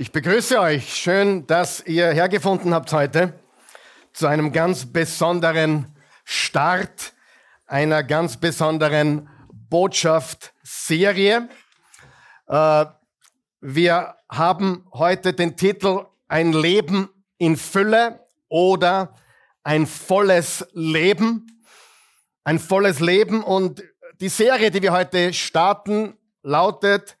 Ich begrüße euch. Schön, dass ihr hergefunden habt heute zu einem ganz besonderen Start einer ganz besonderen Botschaft-Serie. Äh, wir haben heute den Titel Ein Leben in Fülle oder ein volles Leben. Ein volles Leben und die Serie, die wir heute starten, lautet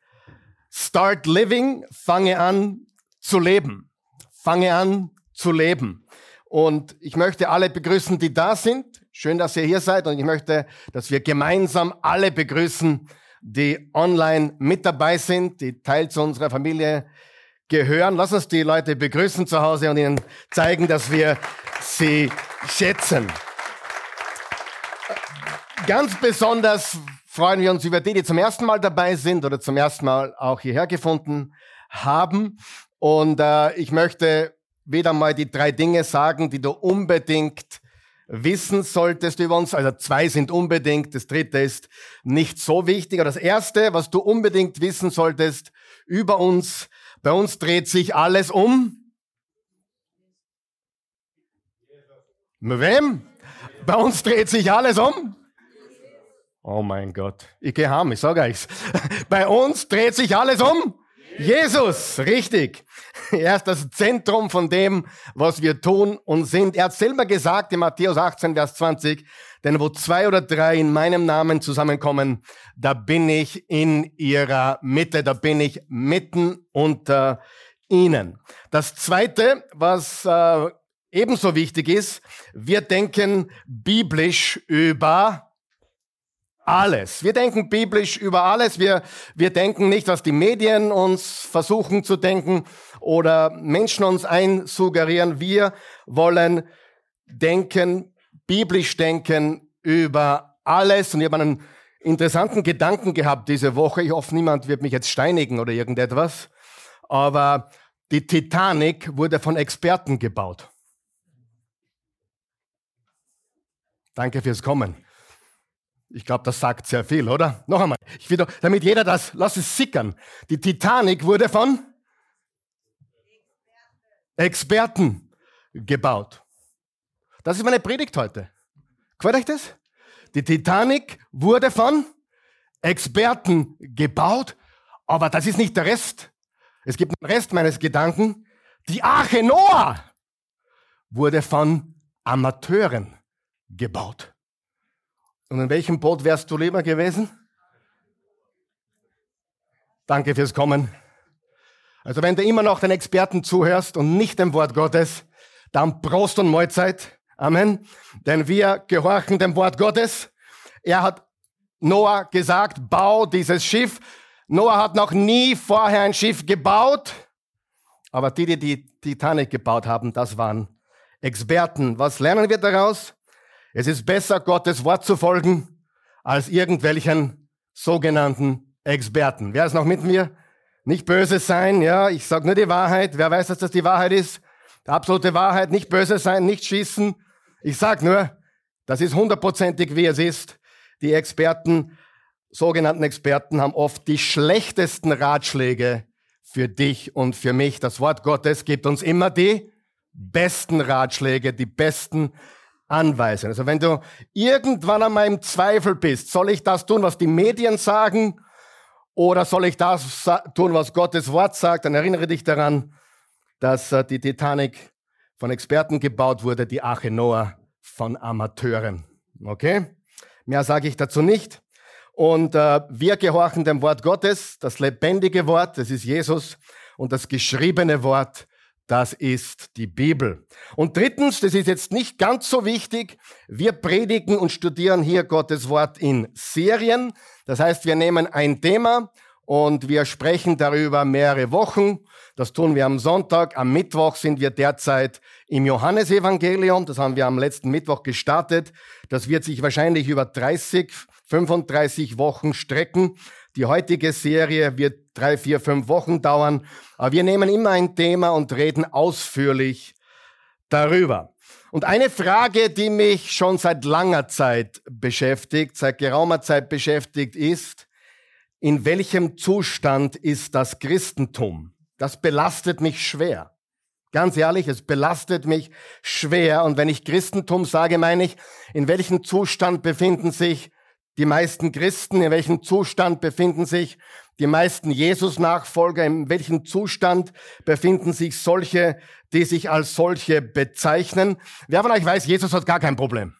Start living, fange an zu leben. Fange an zu leben. Und ich möchte alle begrüßen, die da sind. Schön, dass ihr hier seid. Und ich möchte, dass wir gemeinsam alle begrüßen, die online mit dabei sind, die Teil zu unserer Familie gehören. Lass uns die Leute begrüßen zu Hause und ihnen zeigen, dass wir sie schätzen. Ganz besonders freuen wir uns über die, die zum ersten Mal dabei sind oder zum ersten Mal auch hierher gefunden haben. Und äh, ich möchte wieder mal die drei Dinge sagen, die du unbedingt wissen solltest über uns. Also zwei sind unbedingt, das dritte ist nicht so wichtig. Aber das erste, was du unbedingt wissen solltest über uns, bei uns dreht sich alles um. Mit wem? Bei uns dreht sich alles um. Oh mein Gott, ich gehe heim, ich sage euch's. Bei uns dreht sich alles um Jesus, richtig. Er ist das Zentrum von dem, was wir tun und sind. Er hat selber gesagt in Matthäus 18, Vers 20, denn wo zwei oder drei in meinem Namen zusammenkommen, da bin ich in ihrer Mitte, da bin ich mitten unter ihnen. Das Zweite, was äh, ebenso wichtig ist, wir denken biblisch über alles. Wir denken biblisch über alles. Wir, wir denken nicht, was die Medien uns versuchen zu denken oder Menschen uns einsuggerieren. Wir wollen denken, biblisch denken über alles. Und ich habe einen interessanten Gedanken gehabt diese Woche. Ich hoffe, niemand wird mich jetzt steinigen oder irgendetwas. Aber die Titanic wurde von Experten gebaut. Danke fürs Kommen. Ich glaube, das sagt sehr viel, oder? Noch einmal. Ich doch, damit jeder das, lass es sickern. Die Titanic wurde von Experten gebaut. Das ist meine Predigt heute. Gefällt euch das? Die Titanic wurde von Experten gebaut, aber das ist nicht der Rest. Es gibt einen Rest meines Gedanken. Die Arche Noah wurde von Amateuren gebaut. Und in welchem Boot wärst du lieber gewesen? Danke fürs Kommen. Also wenn du immer noch den Experten zuhörst und nicht dem Wort Gottes, dann Prost und Mahlzeit. Amen. Denn wir gehorchen dem Wort Gottes. Er hat Noah gesagt, bau dieses Schiff. Noah hat noch nie vorher ein Schiff gebaut. Aber die, die die Titanic gebaut haben, das waren Experten. Was lernen wir daraus? Es ist besser, Gottes Wort zu folgen, als irgendwelchen sogenannten Experten. Wer ist noch mit mir? Nicht böse sein, ja, ich sage nur die Wahrheit. Wer weiß, dass das die Wahrheit ist? Die absolute Wahrheit, nicht böse sein, nicht schießen. Ich sag nur, das ist hundertprozentig, wie es ist. Die Experten, sogenannten Experten, haben oft die schlechtesten Ratschläge für dich und für mich. Das Wort Gottes gibt uns immer die besten Ratschläge, die besten anweisen. Also wenn du irgendwann einmal im Zweifel bist, soll ich das tun, was die Medien sagen, oder soll ich das tun, was Gottes Wort sagt, dann erinnere dich daran, dass äh, die Titanic von Experten gebaut wurde, die Arche Noah von Amateuren. Okay? Mehr sage ich dazu nicht. Und äh, wir gehorchen dem Wort Gottes, das lebendige Wort, das ist Jesus, und das geschriebene Wort, das ist die Bibel. Und drittens, das ist jetzt nicht ganz so wichtig, wir predigen und studieren hier Gottes Wort in Serien. Das heißt, wir nehmen ein Thema und wir sprechen darüber mehrere Wochen. Das tun wir am Sonntag. Am Mittwoch sind wir derzeit im Johannesevangelium. Das haben wir am letzten Mittwoch gestartet. Das wird sich wahrscheinlich über 30, 35 Wochen strecken. Die heutige Serie wird drei, vier, fünf Wochen dauern, aber wir nehmen immer ein Thema und reden ausführlich darüber. Und eine Frage, die mich schon seit langer Zeit beschäftigt, seit geraumer Zeit beschäftigt, ist, in welchem Zustand ist das Christentum? Das belastet mich schwer. Ganz ehrlich, es belastet mich schwer. Und wenn ich Christentum sage, meine ich, in welchem Zustand befinden sich die meisten Christen, in welchem Zustand befinden sich die meisten Jesus-Nachfolger, in welchem Zustand befinden sich solche, die sich als solche bezeichnen. Wer von euch weiß, Jesus hat gar kein Problem.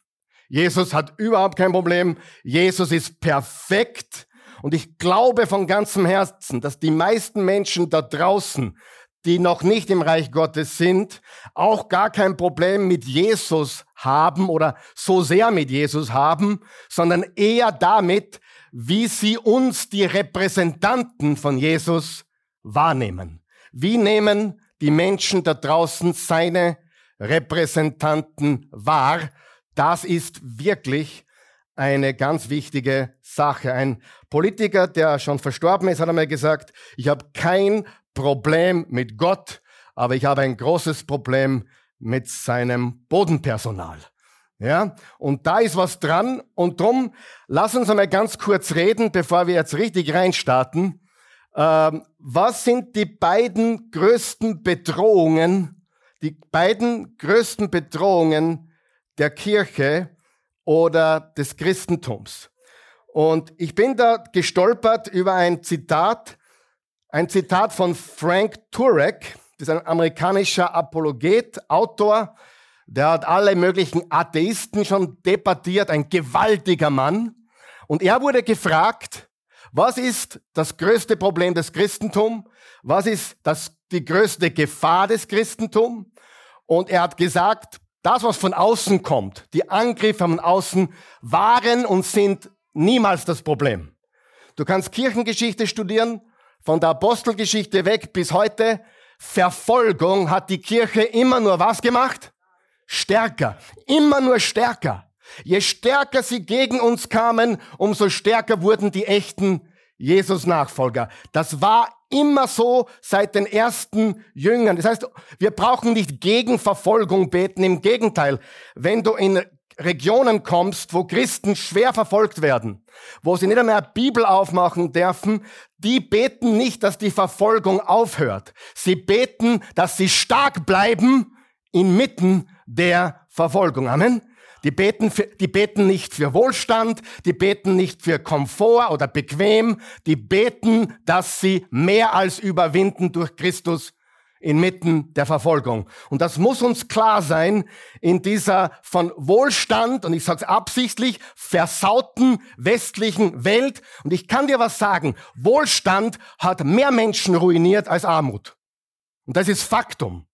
Jesus hat überhaupt kein Problem. Jesus ist perfekt. Und ich glaube von ganzem Herzen, dass die meisten Menschen da draußen, die noch nicht im Reich Gottes sind, auch gar kein Problem mit Jesus haben oder so sehr mit Jesus haben, sondern eher damit, wie sie uns, die Repräsentanten von Jesus, wahrnehmen. Wie nehmen die Menschen da draußen seine Repräsentanten wahr? Das ist wirklich eine ganz wichtige Sache. Ein Politiker, der schon verstorben ist, hat einmal gesagt, ich habe kein Problem mit Gott, aber ich habe ein großes Problem mit seinem Bodenpersonal. Ja, und da ist was dran. Und drum, lass uns einmal ganz kurz reden, bevor wir jetzt richtig reinstarten. Ähm, was sind die beiden größten Bedrohungen, die beiden größten Bedrohungen der Kirche oder des Christentums? Und ich bin da gestolpert über ein Zitat, ein Zitat von Frank Turek, das ist ein amerikanischer Apologet, Autor, der hat alle möglichen Atheisten schon debattiert, ein gewaltiger Mann. Und er wurde gefragt, was ist das größte Problem des Christentums? Was ist das, die größte Gefahr des Christentums? Und er hat gesagt, das, was von außen kommt, die Angriffe von außen, waren und sind niemals das Problem. Du kannst Kirchengeschichte studieren, von der Apostelgeschichte weg bis heute. Verfolgung hat die Kirche immer nur was gemacht? Stärker. Immer nur stärker. Je stärker sie gegen uns kamen, umso stärker wurden die echten Jesus-Nachfolger. Das war immer so seit den ersten Jüngern. Das heißt, wir brauchen nicht gegen Verfolgung beten. Im Gegenteil, wenn du in Regionen kommst, wo Christen schwer verfolgt werden, wo sie nicht einmal Bibel aufmachen dürfen, die beten nicht, dass die Verfolgung aufhört. Sie beten, dass sie stark bleiben inmitten der Verfolgung. Amen. Die beten, für, die beten nicht für Wohlstand, die beten nicht für Komfort oder bequem, die beten, dass sie mehr als überwinden durch Christus inmitten der Verfolgung. Und das muss uns klar sein in dieser von Wohlstand, und ich sage es absichtlich, versauten westlichen Welt. Und ich kann dir was sagen, Wohlstand hat mehr Menschen ruiniert als Armut. Und das ist Faktum.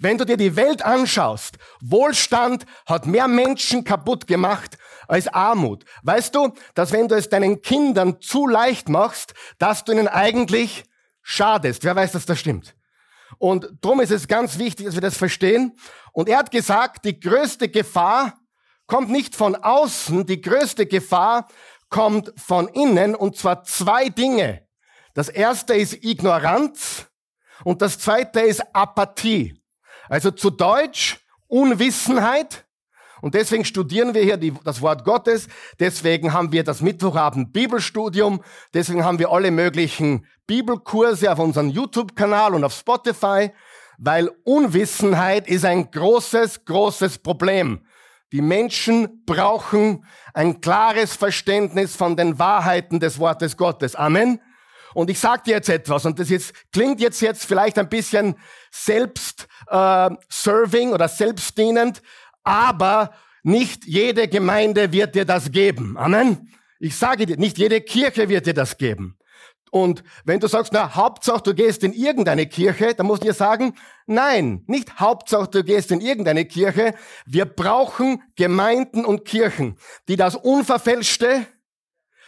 Wenn du dir die Welt anschaust, Wohlstand hat mehr Menschen kaputt gemacht als Armut. Weißt du, dass wenn du es deinen Kindern zu leicht machst, dass du ihnen eigentlich schadest. Wer weiß, dass das stimmt? Und darum ist es ganz wichtig, dass wir das verstehen. Und er hat gesagt, die größte Gefahr kommt nicht von außen, die größte Gefahr kommt von innen, und zwar zwei Dinge. Das erste ist Ignoranz und das zweite ist Apathie. Also zu Deutsch Unwissenheit und deswegen studieren wir hier die, das Wort Gottes. Deswegen haben wir das Mittwochabend Bibelstudium. Deswegen haben wir alle möglichen Bibelkurse auf unserem YouTube-Kanal und auf Spotify, weil Unwissenheit ist ein großes, großes Problem. Die Menschen brauchen ein klares Verständnis von den Wahrheiten des Wortes Gottes. Amen. Und ich sage dir jetzt etwas, und das jetzt, klingt jetzt, jetzt vielleicht ein bisschen selbst-serving äh, oder selbstdienend, aber nicht jede Gemeinde wird dir das geben. Amen. Ich sage dir, nicht jede Kirche wird dir das geben. Und wenn du sagst, na, Hauptsache du gehst in irgendeine Kirche, dann musst du dir sagen, nein, nicht Hauptsache du gehst in irgendeine Kirche. Wir brauchen Gemeinden und Kirchen, die das unverfälschte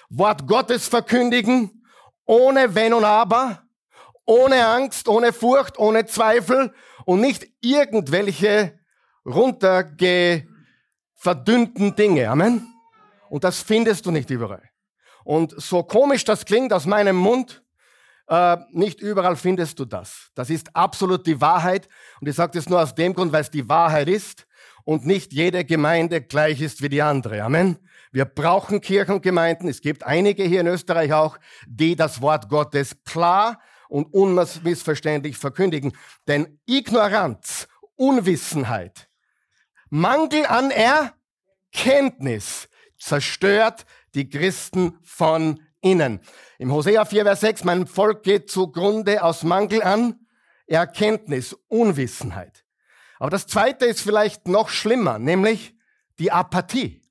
Wort Gottes verkündigen, ohne Wenn und Aber, ohne Angst, ohne Furcht, ohne Zweifel und nicht irgendwelche runterge verdünnten Dinge. Amen. Und das findest du nicht überall. Und so komisch das klingt aus meinem Mund, äh, nicht überall findest du das. Das ist absolut die Wahrheit. Und ich sage das nur aus dem Grund, weil es die Wahrheit ist und nicht jede Gemeinde gleich ist wie die andere. Amen. Wir brauchen Kirchen und Gemeinden. Es gibt einige hier in Österreich auch, die das Wort Gottes klar und unmissverständlich verkündigen. Denn Ignoranz, Unwissenheit, Mangel an Erkenntnis zerstört die Christen von innen. Im Hosea 4, Vers 6, mein Volk geht zugrunde aus Mangel an Erkenntnis, Unwissenheit. Aber das zweite ist vielleicht noch schlimmer, nämlich die Apathie,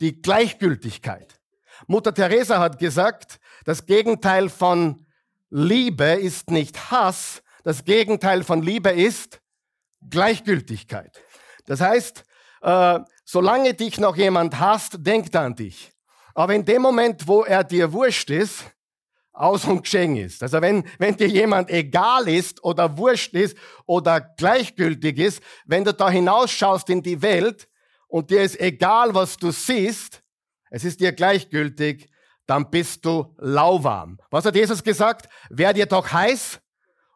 die Gleichgültigkeit. Mutter Teresa hat gesagt, das Gegenteil von Liebe ist nicht Hass, das Gegenteil von Liebe ist Gleichgültigkeit. Das heißt, äh, solange dich noch jemand hasst, denkt an dich. Aber in dem Moment, wo er dir wurscht ist, aus und geschehen ist. Also wenn, wenn dir jemand egal ist oder wurscht ist oder gleichgültig ist, wenn du da hinausschaust in die Welt und dir ist egal, was du siehst, es ist dir gleichgültig, dann bist du lauwarm. Was hat Jesus gesagt? Werdet ihr doch heiß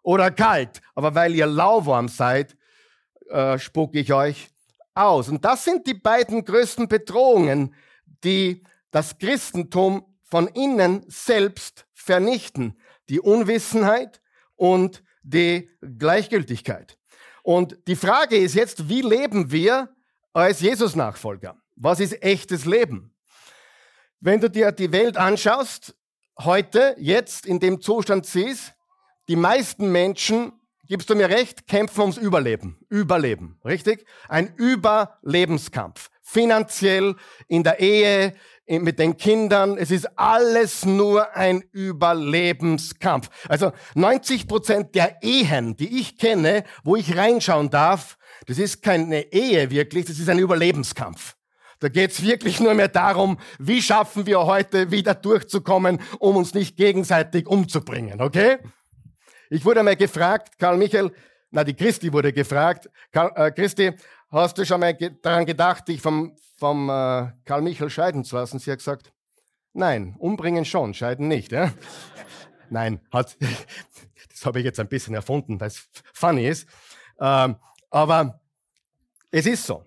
oder kalt? Aber weil ihr lauwarm seid, äh, spucke ich euch aus. Und das sind die beiden größten Bedrohungen, die das Christentum von innen selbst vernichten. Die Unwissenheit und die Gleichgültigkeit. Und die Frage ist jetzt, wie leben wir als Jesus-Nachfolger? Was ist echtes Leben? Wenn du dir die Welt anschaust, heute, jetzt in dem Zustand siehst, die meisten Menschen, gibst du mir recht, kämpfen ums Überleben. Überleben, richtig? Ein Überlebenskampf. Finanziell, in der Ehe, mit den Kindern. Es ist alles nur ein Überlebenskampf. Also 90 Prozent der Ehen, die ich kenne, wo ich reinschauen darf, das ist keine Ehe wirklich, das ist ein Überlebenskampf. Da geht's wirklich nur mehr darum, wie schaffen wir heute wieder durchzukommen, um uns nicht gegenseitig umzubringen, okay? Ich wurde mal gefragt, Karl Michael, na die Christi wurde gefragt, Karl, äh, Christi, hast du schon mal ge daran gedacht, dich vom vom äh, Karl Michael scheiden zu lassen. Sie hat gesagt, nein, umbringen schon, scheiden nicht. Ja? nein, hat, das habe ich jetzt ein bisschen erfunden, weil es funny ist. Ähm, aber es ist so.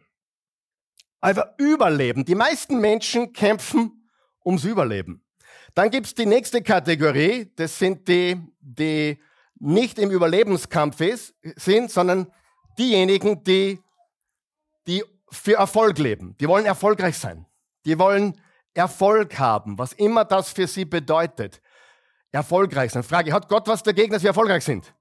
Also Überleben. Die meisten Menschen kämpfen ums Überleben. Dann gibt es die nächste Kategorie, das sind die, die nicht im Überlebenskampf ist, sind, sondern diejenigen, die, die für Erfolg leben. Die wollen erfolgreich sein. Die wollen Erfolg haben, was immer das für sie bedeutet. Erfolgreich sein. Frage, hat Gott was dagegen, dass wir erfolgreich sind?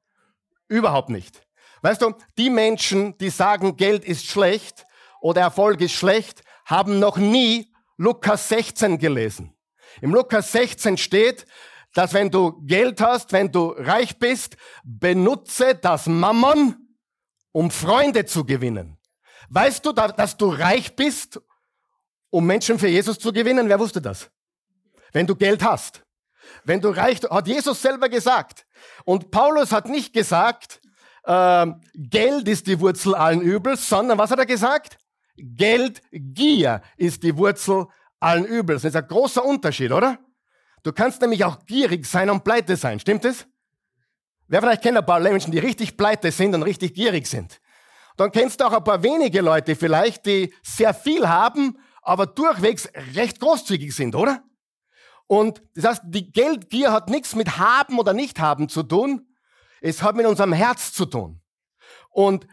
Überhaupt nicht. Weißt du, die Menschen, die sagen, Geld ist schlecht oder Erfolg ist schlecht, haben noch nie Lukas 16 gelesen. Im Lukas 16 steht, dass wenn du Geld hast, wenn du reich bist, benutze das Mammon, um Freunde zu gewinnen. Weißt du, dass du reich bist, um Menschen für Jesus zu gewinnen? Wer wusste das? Wenn du Geld hast. Wenn du reich, hat Jesus selber gesagt. Und Paulus hat nicht gesagt, äh, Geld ist die Wurzel allen Übels, sondern was hat er gesagt? Geldgier ist die Wurzel allen Übels. Das ist ein großer Unterschied, oder? Du kannst nämlich auch gierig sein und pleite sein, stimmt es? Wer vielleicht kennt ein paar Menschen, die richtig pleite sind und richtig gierig sind dann kennst du auch ein paar wenige Leute vielleicht, die sehr viel haben, aber durchwegs recht großzügig sind, oder? Und das heißt, die Geldgier hat nichts mit haben oder nicht haben zu tun. Es hat mit unserem Herz zu tun. Und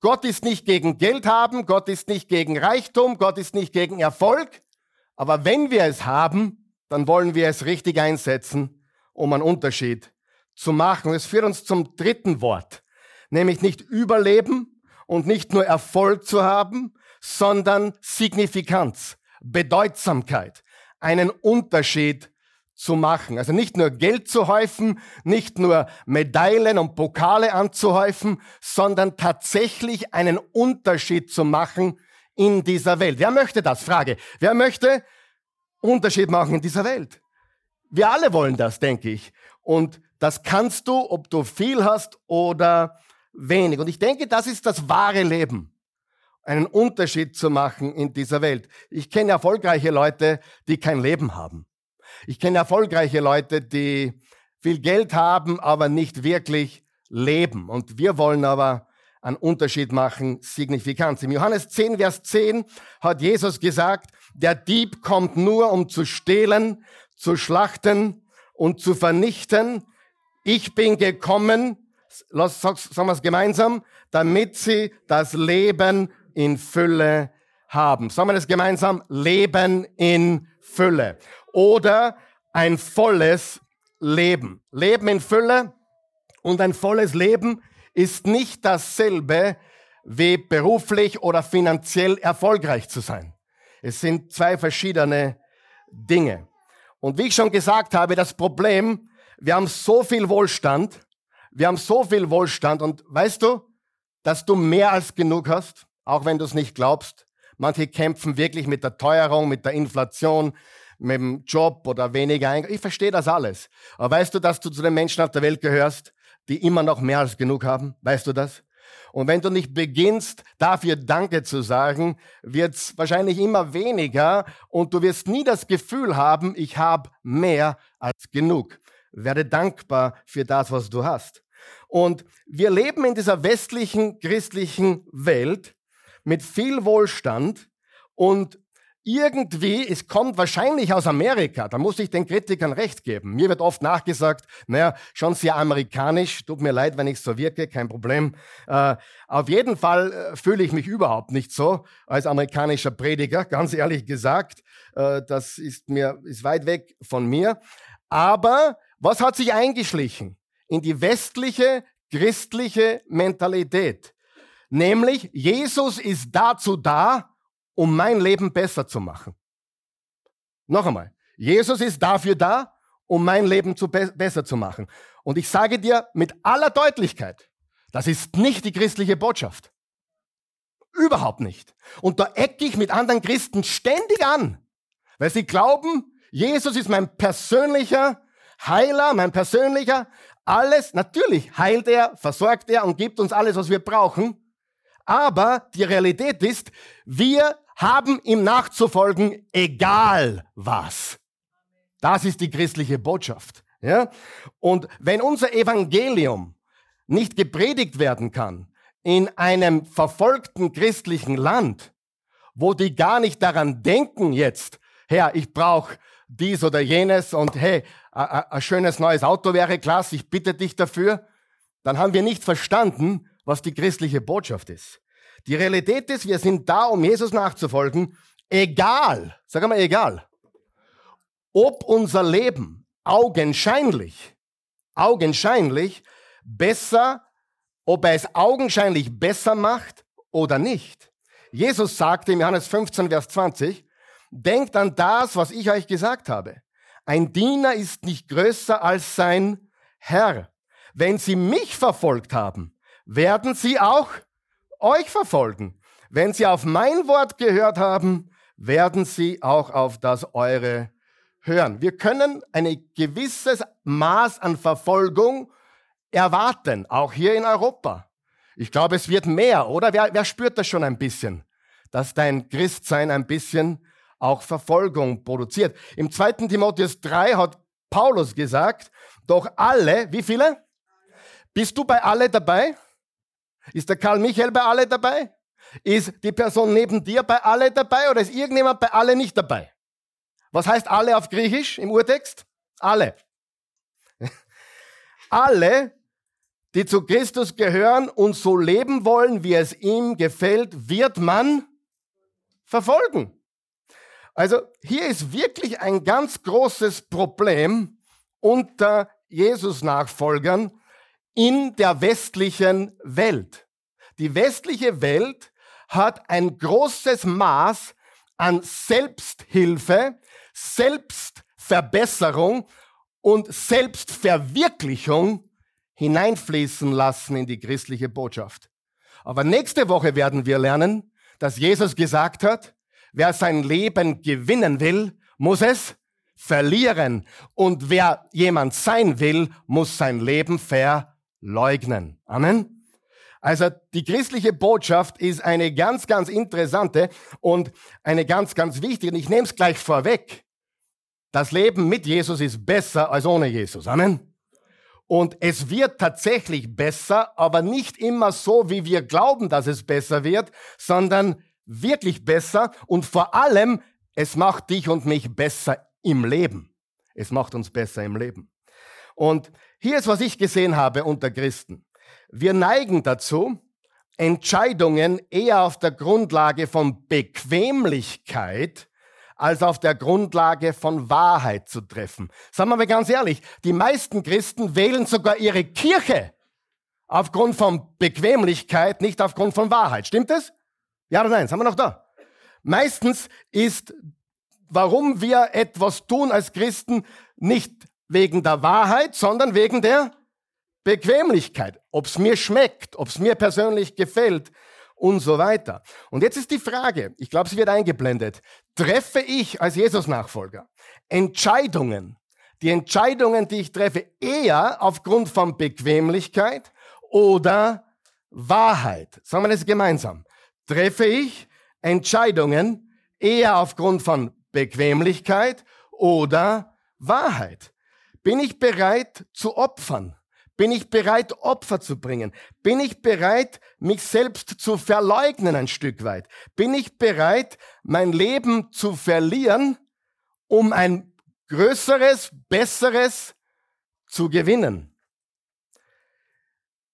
Gott ist nicht gegen Geld haben, Gott ist nicht gegen Reichtum, Gott ist nicht gegen Erfolg. Aber wenn wir es haben, dann wollen wir es richtig einsetzen, um einen Unterschied zu machen. Es führt uns zum dritten Wort, nämlich nicht überleben, und nicht nur Erfolg zu haben, sondern Signifikanz, Bedeutsamkeit, einen Unterschied zu machen. Also nicht nur Geld zu häufen, nicht nur Medaillen und Pokale anzuhäufen, sondern tatsächlich einen Unterschied zu machen in dieser Welt. Wer möchte das? Frage. Wer möchte Unterschied machen in dieser Welt? Wir alle wollen das, denke ich. Und das kannst du, ob du viel hast oder wenig. Und ich denke, das ist das wahre Leben, einen Unterschied zu machen in dieser Welt. Ich kenne erfolgreiche Leute, die kein Leben haben. Ich kenne erfolgreiche Leute, die viel Geld haben, aber nicht wirklich leben. Und wir wollen aber einen Unterschied machen, Signifikanz. Im Johannes 10, Vers 10 hat Jesus gesagt, der Dieb kommt nur, um zu stehlen, zu schlachten und zu vernichten. Ich bin gekommen, lass, sagen wir es gemeinsam, damit sie das Leben in Fülle haben. Sagen wir das gemeinsam, Leben in Fülle. Oder ein volles Leben. Leben in Fülle und ein volles Leben ist nicht dasselbe wie beruflich oder finanziell erfolgreich zu sein. Es sind zwei verschiedene Dinge. Und wie ich schon gesagt habe, das Problem, wir haben so viel Wohlstand, wir haben so viel Wohlstand und weißt du, dass du mehr als genug hast, auch wenn du es nicht glaubst. Manche kämpfen wirklich mit der Teuerung, mit der Inflation, mit dem Job oder weniger Einkommen. Ich verstehe das alles. Aber weißt du, dass du zu den Menschen auf der Welt gehörst, die immer noch mehr als genug haben? Weißt du das? Und wenn du nicht beginnst, dafür Danke zu sagen, wird es wahrscheinlich immer weniger und du wirst nie das Gefühl haben, ich habe mehr als genug. Werde dankbar für das, was du hast. Und wir leben in dieser westlichen christlichen Welt mit viel Wohlstand und irgendwie, es kommt wahrscheinlich aus Amerika, da muss ich den Kritikern recht geben. Mir wird oft nachgesagt, naja, schon sehr amerikanisch, tut mir leid, wenn ich so wirke, kein Problem. Äh, auf jeden Fall äh, fühle ich mich überhaupt nicht so als amerikanischer Prediger, ganz ehrlich gesagt. Äh, das ist mir, ist weit weg von mir. Aber was hat sich eingeschlichen in die westliche christliche Mentalität? Nämlich, Jesus ist dazu da, um mein Leben besser zu machen. Noch einmal, Jesus ist dafür da, um mein Leben zu be besser zu machen. Und ich sage dir mit aller Deutlichkeit, das ist nicht die christliche Botschaft. Überhaupt nicht. Und da ecke ich mit anderen Christen ständig an, weil sie glauben, Jesus ist mein persönlicher Heiler, mein persönlicher alles. Natürlich heilt er, versorgt er und gibt uns alles, was wir brauchen. Aber die Realität ist, wir haben ihm nachzufolgen, egal was. Das ist die christliche Botschaft. Ja? Und wenn unser Evangelium nicht gepredigt werden kann in einem verfolgten christlichen Land, wo die gar nicht daran denken jetzt, Herr, ich brauche dies oder jenes und hey, ein schönes neues Auto wäre klasse, ich bitte dich dafür, dann haben wir nicht verstanden, was die christliche Botschaft ist. Die Realität ist, wir sind da, um Jesus nachzufolgen, egal, sag mal egal, ob unser Leben augenscheinlich, augenscheinlich besser, ob er es augenscheinlich besser macht oder nicht. Jesus sagte im Johannes 15, Vers 20, denkt an das, was ich euch gesagt habe. Ein Diener ist nicht größer als sein Herr. Wenn sie mich verfolgt haben, werden sie auch euch verfolgen. Wenn sie auf mein Wort gehört haben, werden sie auch auf das eure hören. Wir können ein gewisses Maß an Verfolgung erwarten, auch hier in Europa. Ich glaube, es wird mehr, oder? Wer, wer spürt das schon ein bisschen? Dass dein Christsein ein bisschen auch Verfolgung produziert. Im 2. Timotheus 3 hat Paulus gesagt, doch alle, wie viele? Bist du bei alle dabei? Ist der Karl Michael bei alle dabei? Ist die Person neben dir bei alle dabei oder ist irgendjemand bei alle nicht dabei? Was heißt alle auf Griechisch im Urtext? Alle. alle, die zu Christus gehören und so leben wollen, wie es ihm gefällt, wird man verfolgen. Also hier ist wirklich ein ganz großes Problem unter Jesus-Nachfolgern, in der westlichen Welt. Die westliche Welt hat ein großes Maß an Selbsthilfe, Selbstverbesserung und Selbstverwirklichung hineinfließen lassen in die christliche Botschaft. Aber nächste Woche werden wir lernen, dass Jesus gesagt hat, wer sein Leben gewinnen will, muss es verlieren. Und wer jemand sein will, muss sein Leben verlieren leugnen. Amen. Also die christliche Botschaft ist eine ganz, ganz interessante und eine ganz, ganz wichtige. Und ich nehme es gleich vorweg. Das Leben mit Jesus ist besser als ohne Jesus. Amen. Und es wird tatsächlich besser, aber nicht immer so, wie wir glauben, dass es besser wird, sondern wirklich besser. Und vor allem, es macht dich und mich besser im Leben. Es macht uns besser im Leben. Und Hier ist, was ich gesehen habe unter Christen. Wir neigen dazu, Entscheidungen eher auf der Grundlage von Bequemlichkeit als auf der Grundlage von Wahrheit zu treffen. Sagen wir mal ganz ehrlich, die meisten Christen wählen sogar ihre Kirche aufgrund von Bequemlichkeit, nicht aufgrund von Wahrheit. Stimmt es? Ja oder nein? Sind wir noch da? Meistens ist, warum wir etwas tun als Christen, nicht wegen der Wahrheit, sondern wegen der Bequemlichkeit, ob es mir schmeckt, ob es mir persönlich gefällt und so weiter. Und jetzt ist die Frage, ich glaube, sie wird eingeblendet, treffe ich als Jesus-Nachfolger Entscheidungen, die Entscheidungen, die ich treffe, eher aufgrund von Bequemlichkeit oder Wahrheit? Sagen wir das gemeinsam. Treffe ich Entscheidungen eher aufgrund von Bequemlichkeit oder Wahrheit? Bin ich bereit zu opfern? Bin ich bereit, Opfer zu bringen? Bin ich bereit, mich selbst zu verleugnen ein Stück weit? Bin ich bereit, mein Leben zu verlieren, um ein größeres, besseres zu gewinnen?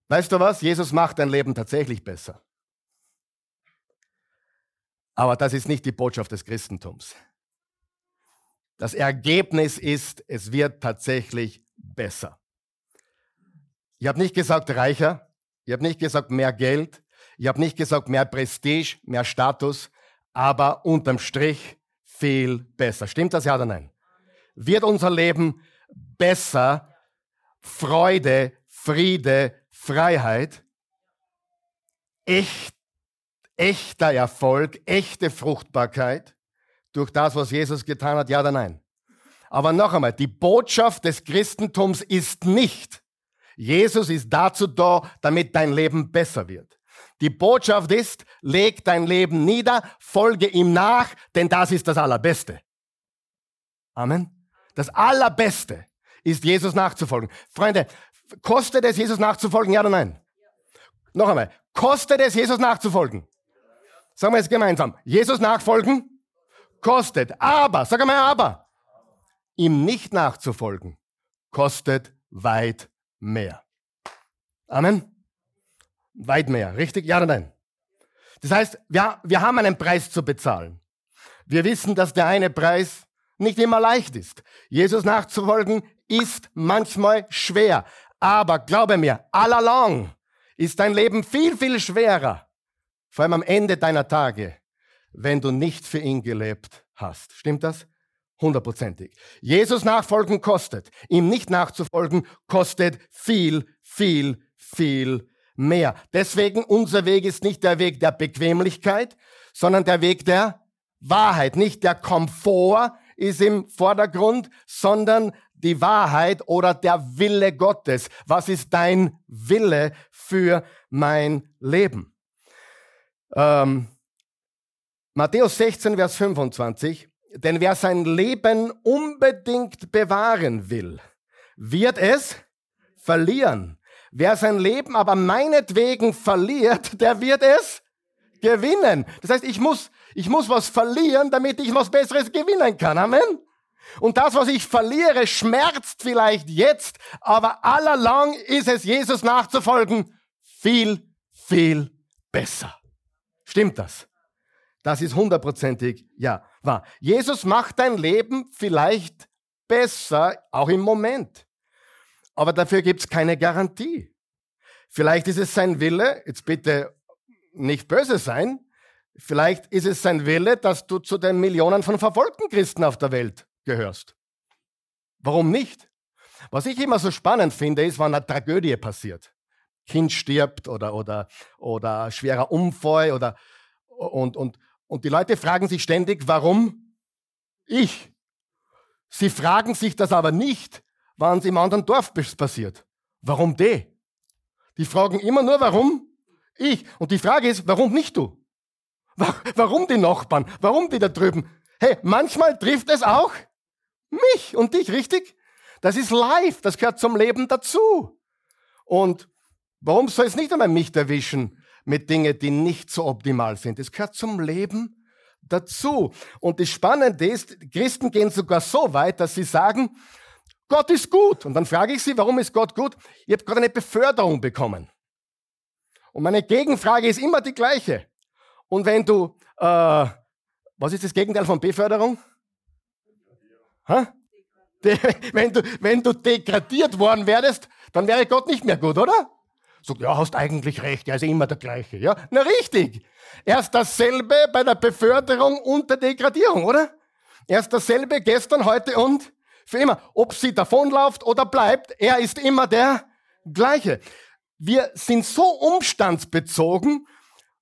Weißt du was? Jesus macht dein Leben tatsächlich besser. Aber das ist nicht die Botschaft des Christentums. Das Ergebnis ist, es wird tatsächlich besser. Ich habe nicht gesagt reicher, ich habe nicht gesagt mehr Geld, ich habe nicht gesagt mehr Prestige, mehr Status, aber unterm Strich viel besser. Stimmt das ja oder nein? Wird unser Leben besser, Freude, Friede, Freiheit, echt, echter Erfolg, echte Fruchtbarkeit durch das, was Jesus getan hat, ja oder nein? Aber noch einmal, die Botschaft des Christentums ist nicht, Jesus ist dazu da, damit dein Leben besser wird. Die Botschaft ist, leg dein Leben nieder, folge ihm nach, denn das ist das Allerbeste. Amen. Das Allerbeste ist Jesus nachzufolgen. Freunde, kostet es Jesus nachzufolgen, ja oder nein? Noch einmal, kostet es Jesus nachzufolgen? Sagen wir es gemeinsam. Jesus nachfolgen kostet, aber, sag einmal aber, ihm nicht nachzufolgen kostet weit mehr. Amen. Weit mehr, richtig? Ja oder nein? Das heißt, wir, wir haben einen Preis zu bezahlen. Wir wissen, dass der eine Preis nicht immer leicht ist. Jesus nachzufolgen ist manchmal schwer. Aber glaube mir, all along ist dein Leben viel, viel schwerer. Vor allem am Ende deiner Tage, wenn du nicht für ihn gelebt hast. Stimmt das? Hundertprozentig. Jesus nachfolgen kostet. Ihm nicht nachzufolgen kostet viel, viel, viel mehr. Deswegen unser Weg ist nicht der Weg der Bequemlichkeit, sondern der Weg der Wahrheit. Nicht der Komfort ist im Vordergrund, sondern die Wahrheit oder der Wille Gottes. Was ist dein Wille für mein Leben? Ähm, Matthäus 16, Vers 25. Denn wer sein Leben unbedingt bewahren will, wird es verlieren. Wer sein Leben aber meinetwegen verliert, der wird es gewinnen. Das heißt, ich muss, ich muss was verlieren, damit ich was Besseres gewinnen kann. Amen. Und das, was ich verliere, schmerzt vielleicht jetzt, aber allerlang ist es Jesus nachzufolgen viel, viel besser. Stimmt das? Das ist hundertprozentig ja wahr. Jesus macht dein Leben vielleicht besser, auch im Moment. Aber dafür gibt es keine Garantie. Vielleicht ist es sein Wille, jetzt bitte nicht böse sein, vielleicht ist es sein Wille, dass du zu den Millionen von verfolgten Christen auf der Welt gehörst. Warum nicht? Was ich immer so spannend finde, ist, wenn eine Tragödie passiert. Kind stirbt oder, oder, oder schwerer Unfall oder, und, und, und die Leute fragen sich ständig, warum ich? Sie fragen sich das aber nicht, wann es im anderen Dorf passiert. Warum die? Die fragen immer nur, warum ich? Und die Frage ist, warum nicht du? Warum die Nachbarn? Warum die da drüben? Hey, manchmal trifft es auch mich und dich, richtig? Das ist live, das gehört zum Leben dazu. Und warum soll es nicht einmal mich erwischen? Mit Dingen, die nicht so optimal sind. Es gehört zum Leben dazu. Und das Spannende ist, Christen gehen sogar so weit, dass sie sagen, Gott ist gut. Und dann frage ich sie, warum ist Gott gut? Ihr habt gerade eine Beförderung bekommen. Und meine Gegenfrage ist immer die gleiche. Und wenn du, äh, was ist das Gegenteil von Beförderung? Ha? wenn, du, wenn du degradiert worden wärst, dann wäre Gott nicht mehr gut, oder? So, ja, hast eigentlich recht, er ist immer der gleiche. Ja, na richtig. Er ist dasselbe bei der Beförderung und der Degradierung, oder? Er ist dasselbe gestern, heute und für immer. Ob sie davonläuft oder bleibt, er ist immer der gleiche. Wir sind so umstandsbezogen,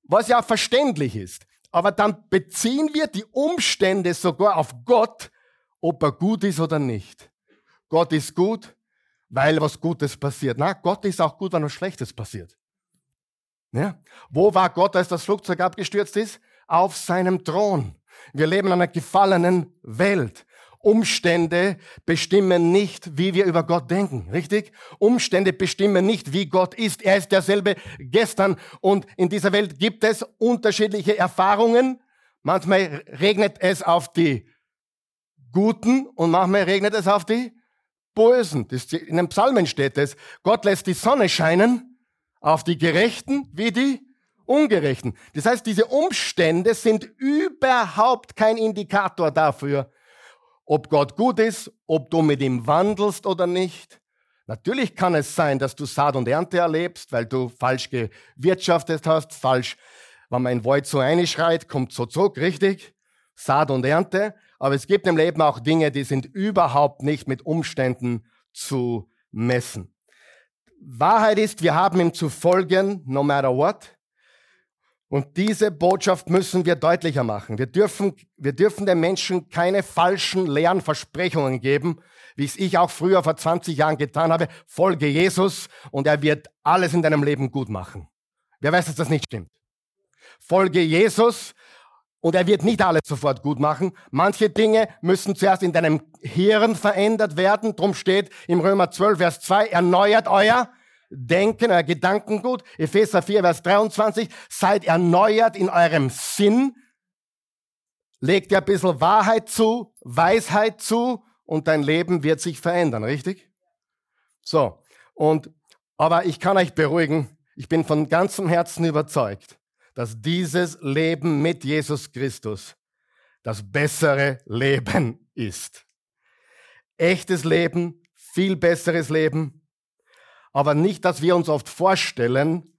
was ja verständlich ist. Aber dann beziehen wir die Umstände sogar auf Gott, ob er gut ist oder nicht. Gott ist gut, weil was Gutes passiert. Na, Gott ist auch gut, wenn was Schlechtes passiert. Ja? Wo war Gott, als das Flugzeug abgestürzt ist? Auf seinem Thron. Wir leben in einer gefallenen Welt. Umstände bestimmen nicht, wie wir über Gott denken, richtig? Umstände bestimmen nicht, wie Gott ist. Er ist derselbe gestern und in dieser Welt gibt es unterschiedliche Erfahrungen. Manchmal regnet es auf die Guten und manchmal regnet es auf die Bösen. in den Psalmen steht es, Gott lässt die Sonne scheinen auf die Gerechten wie die Ungerechten. Das heißt, diese Umstände sind überhaupt kein Indikator dafür, ob Gott gut ist, ob du mit ihm wandelst oder nicht. Natürlich kann es sein, dass du Saat und Ernte erlebst, weil du falsch gewirtschaftet hast, falsch, wenn man in den Wald so einschreit, kommt so zurück, richtig? Saat und Ernte. Aber es gibt im Leben auch Dinge, die sind überhaupt nicht mit Umständen zu messen. Wahrheit ist, wir haben ihm zu folgen, no matter what. Und diese Botschaft müssen wir deutlicher machen. Wir dürfen, wir dürfen den Menschen keine falschen, leeren Versprechungen geben, wie es ich auch früher vor 20 Jahren getan habe. Folge Jesus und er wird alles in deinem Leben gut machen. Wer weiß, dass das nicht stimmt? Folge Jesus und er wird nicht alles sofort gut machen. Manche Dinge müssen zuerst in deinem Hirn verändert werden. Drum steht im Römer 12, Vers 2, erneuert euer Denken, euer Gedankengut. Epheser 4, Vers 23, seid erneuert in eurem Sinn. Legt dir ein bisschen Wahrheit zu, Weisheit zu und dein Leben wird sich verändern, richtig? So. Und, aber ich kann euch beruhigen, ich bin von ganzem Herzen überzeugt, dass dieses Leben mit Jesus Christus das bessere Leben ist. Echtes Leben, viel besseres Leben, aber nicht, dass wir uns oft vorstellen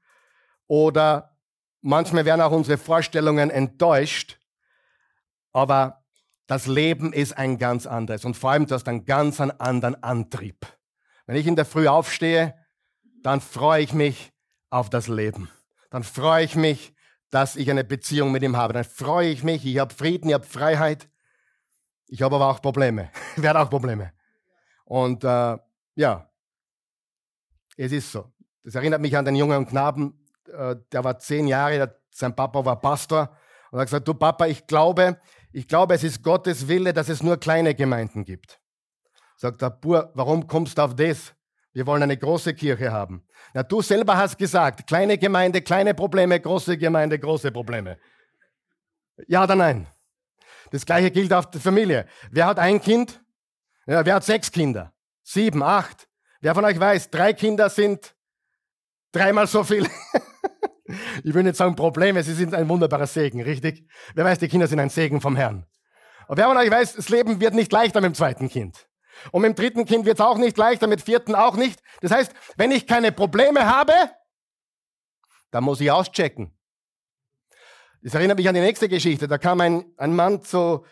oder manchmal werden auch unsere Vorstellungen enttäuscht, aber das Leben ist ein ganz anderes und vor allem du hast einen ganz anderen Antrieb. Wenn ich in der Früh aufstehe, dann freue ich mich auf das Leben. Dann freue ich mich, dass ich eine Beziehung mit ihm habe. Dann freue ich mich, ich habe Frieden, ich habe Freiheit. Ich habe aber auch Probleme. ich werde auch Probleme. Und äh, ja, es ist so. Das erinnert mich an den jungen Knaben, äh, der war zehn Jahre, sein Papa war Pastor und hat gesagt, du Papa, ich glaube, ich glaube, es ist Gottes Wille, dass es nur kleine Gemeinden gibt. Sagt der Bur, warum kommst du auf das? Wir wollen eine große Kirche haben. Na, du selber hast gesagt, kleine Gemeinde, kleine Probleme, große Gemeinde, große Probleme. Ja oder nein? Das gleiche gilt auf die Familie. Wer hat ein Kind? Ja, wer hat sechs Kinder? Sieben, acht? Wer von euch weiß, drei Kinder sind dreimal so viel. ich will nicht sagen Probleme, sie sind ein wunderbarer Segen, richtig? Wer weiß, die Kinder sind ein Segen vom Herrn. Und wer von euch weiß, das Leben wird nicht leichter mit dem zweiten Kind. Und mit dem dritten Kind wird es auch nicht leichter, mit dem vierten auch nicht. Das heißt, wenn ich keine Probleme habe, dann muss ich auschecken. Das erinnert mich an die nächste Geschichte. Da kam ein, ein Mann zu,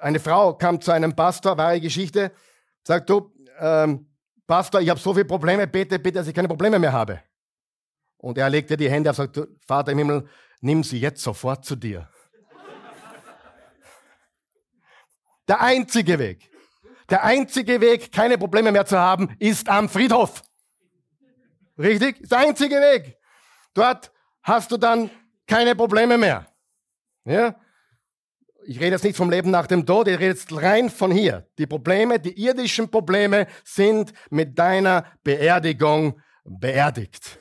eine Frau kam zu einem Pastor, wahre Geschichte, sagt, du, ähm, Pastor, ich habe so viele Probleme, bete bitte, dass ich keine Probleme mehr habe. Und er legte die Hände auf und sagte, Vater im Himmel, nimm sie jetzt sofort zu dir. Der einzige Weg, der einzige Weg, keine Probleme mehr zu haben, ist am Friedhof. Richtig? Der einzige Weg. Dort hast du dann keine Probleme mehr. Ja? ich rede jetzt nicht vom Leben nach dem Tod, ich rede jetzt rein von hier. Die Probleme, die irdischen Probleme sind mit deiner Beerdigung beerdigt.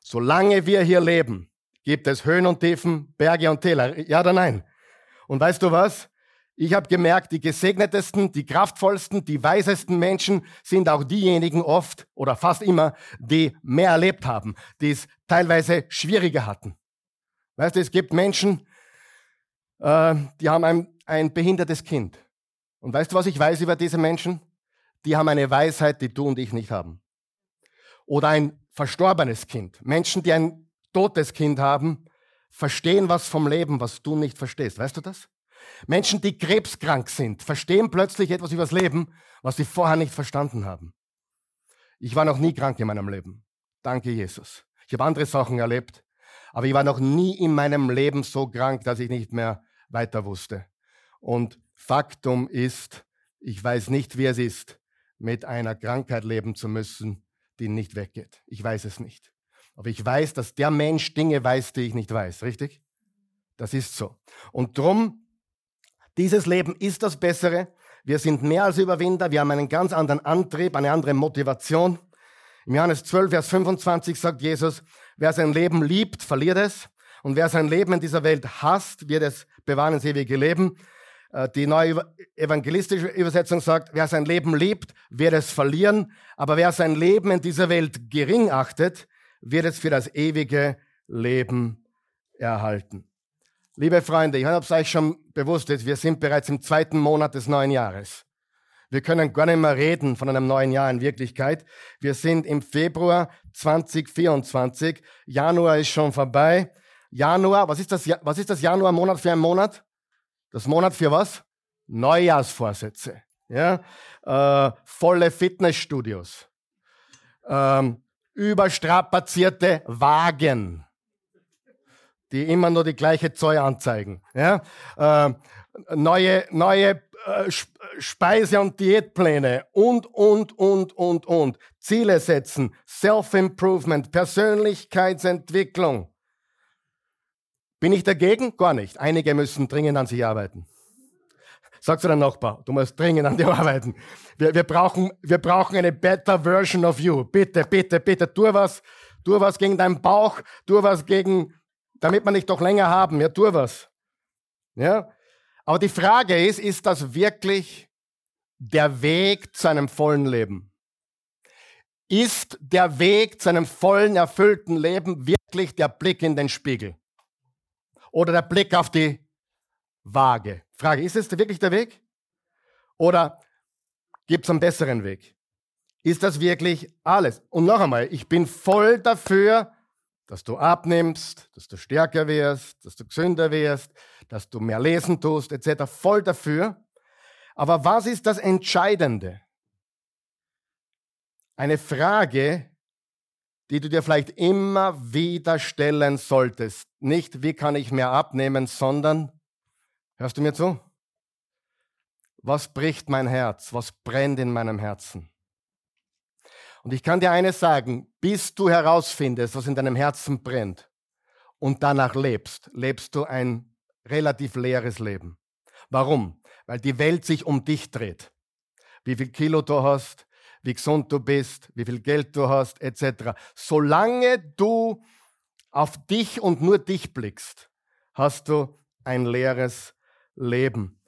Solange wir hier leben, gibt es Höhen und Tiefen, Berge und Täler. Ja oder nein? Und weißt du was? Ich habe gemerkt, die gesegnetesten, die kraftvollsten, die weisesten Menschen sind auch diejenigen oft oder fast immer, die mehr erlebt haben, die es teilweise schwieriger hatten. Weißt du, es gibt Menschen, äh, die haben ein, ein behindertes Kind. Und weißt du, was ich weiß über diese Menschen? Die haben eine Weisheit, die du und ich nicht haben. Oder ein verstorbenes Kind. Menschen, die ein totes Kind haben, verstehen was vom Leben, was du nicht verstehst. Weißt du das? Menschen, die krebskrank sind, verstehen plötzlich etwas über das Leben, was sie vorher nicht verstanden haben. Ich war noch nie krank in meinem Leben. Danke, Jesus. Ich habe andere Sachen erlebt, aber ich war noch nie in meinem Leben so krank, dass ich nicht mehr weiter wusste. Und Faktum ist, ich weiß nicht, wie es ist, mit einer Krankheit leben zu müssen, die nicht weggeht. Ich weiß es nicht. Aber ich weiß, dass der Mensch Dinge weiß, die ich nicht weiß. Richtig? Das ist so. Und drum dieses Leben ist das Bessere. Wir sind mehr als Überwinder. Wir haben einen ganz anderen Antrieb, eine andere Motivation. Im Johannes 12, Vers 25 sagt Jesus, wer sein Leben liebt, verliert es. Und wer sein Leben in dieser Welt hasst, wird es bewahren ins ewige Leben. Äh, die neue evangelistische Übersetzung sagt, wer sein Leben liebt, wird es verlieren. Aber wer sein Leben in dieser Welt gering achtet, wird es für das ewige Leben erhalten. Liebe Freunde, ich habe es euch schon bewusst, wir sind bereits im zweiten Monat des neuen Jahres. Wir können gar nicht mehr reden von einem neuen Jahr in Wirklichkeit. Wir sind im Februar 2024. Januar ist schon vorbei. Januar, was ist das, was ist das Januar-Monat für ein Monat? Das Monat für was? Neujahrsvorsätze. Ja? Äh, volle Fitnessstudios. Ähm, überstrapazierte Wagen die immer nur die gleiche Zoll anzeigen. Ja? Äh, neue neue äh, Speise- und Diätpläne und, und, und, und, und. Ziele setzen, Self-Improvement, Persönlichkeitsentwicklung. Bin ich dagegen? Gar nicht. Einige müssen dringend an sich arbeiten. Sagst du deinem Nachbar, du musst dringend an dir arbeiten. Wir, wir, brauchen, wir brauchen eine better version of you. Bitte, bitte, bitte, tu was, tu was gegen deinen Bauch, tu was gegen damit wir nicht doch länger haben. Ja, tu was. Ja? Aber die Frage ist, ist das wirklich der Weg zu einem vollen Leben? Ist der Weg zu einem vollen, erfüllten Leben wirklich der Blick in den Spiegel? Oder der Blick auf die Waage? Frage, ist es wirklich der Weg? Oder gibt es einen besseren Weg? Ist das wirklich alles? Und noch einmal, ich bin voll dafür, dass du abnimmst, dass du stärker wirst, dass du gesünder wirst, dass du mehr lesen tust, etc. Voll dafür. Aber was ist das Entscheidende? Eine Frage, die du dir vielleicht immer wieder stellen solltest. Nicht, wie kann ich mehr abnehmen, sondern, hörst du mir zu? Was bricht mein Herz? Was brennt in meinem Herzen? Und ich kann dir eines sagen, bis du herausfindest, was in deinem Herzen brennt und danach lebst, lebst du ein relativ leeres Leben. Warum? Weil die Welt sich um dich dreht. Wie viel Kilo du hast, wie gesund du bist, wie viel Geld du hast, etc. Solange du auf dich und nur dich blickst, hast du ein leeres Leben.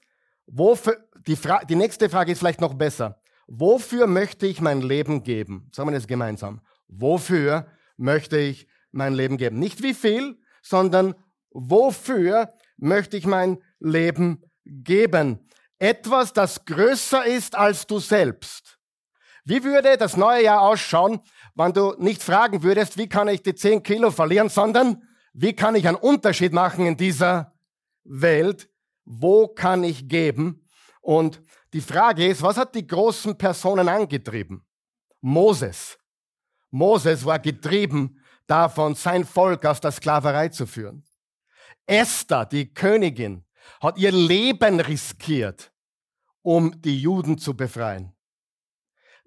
Wofür, die, die nächste Frage ist vielleicht noch besser. Wofür möchte ich mein Leben geben? Sagen wir das gemeinsam. Wofür möchte ich mein Leben geben? Nicht wie viel, sondern wofür möchte ich mein Leben geben? Etwas, das größer ist als du selbst. Wie würde das neue Jahr ausschauen, wenn du nicht fragen würdest, wie kann ich die 10 Kilo verlieren, sondern wie kann ich einen Unterschied machen in dieser Welt? Wo kann ich geben? Und die Frage ist, was hat die großen Personen angetrieben? Moses. Moses war getrieben davon, sein Volk aus der Sklaverei zu führen. Esther, die Königin, hat ihr Leben riskiert, um die Juden zu befreien.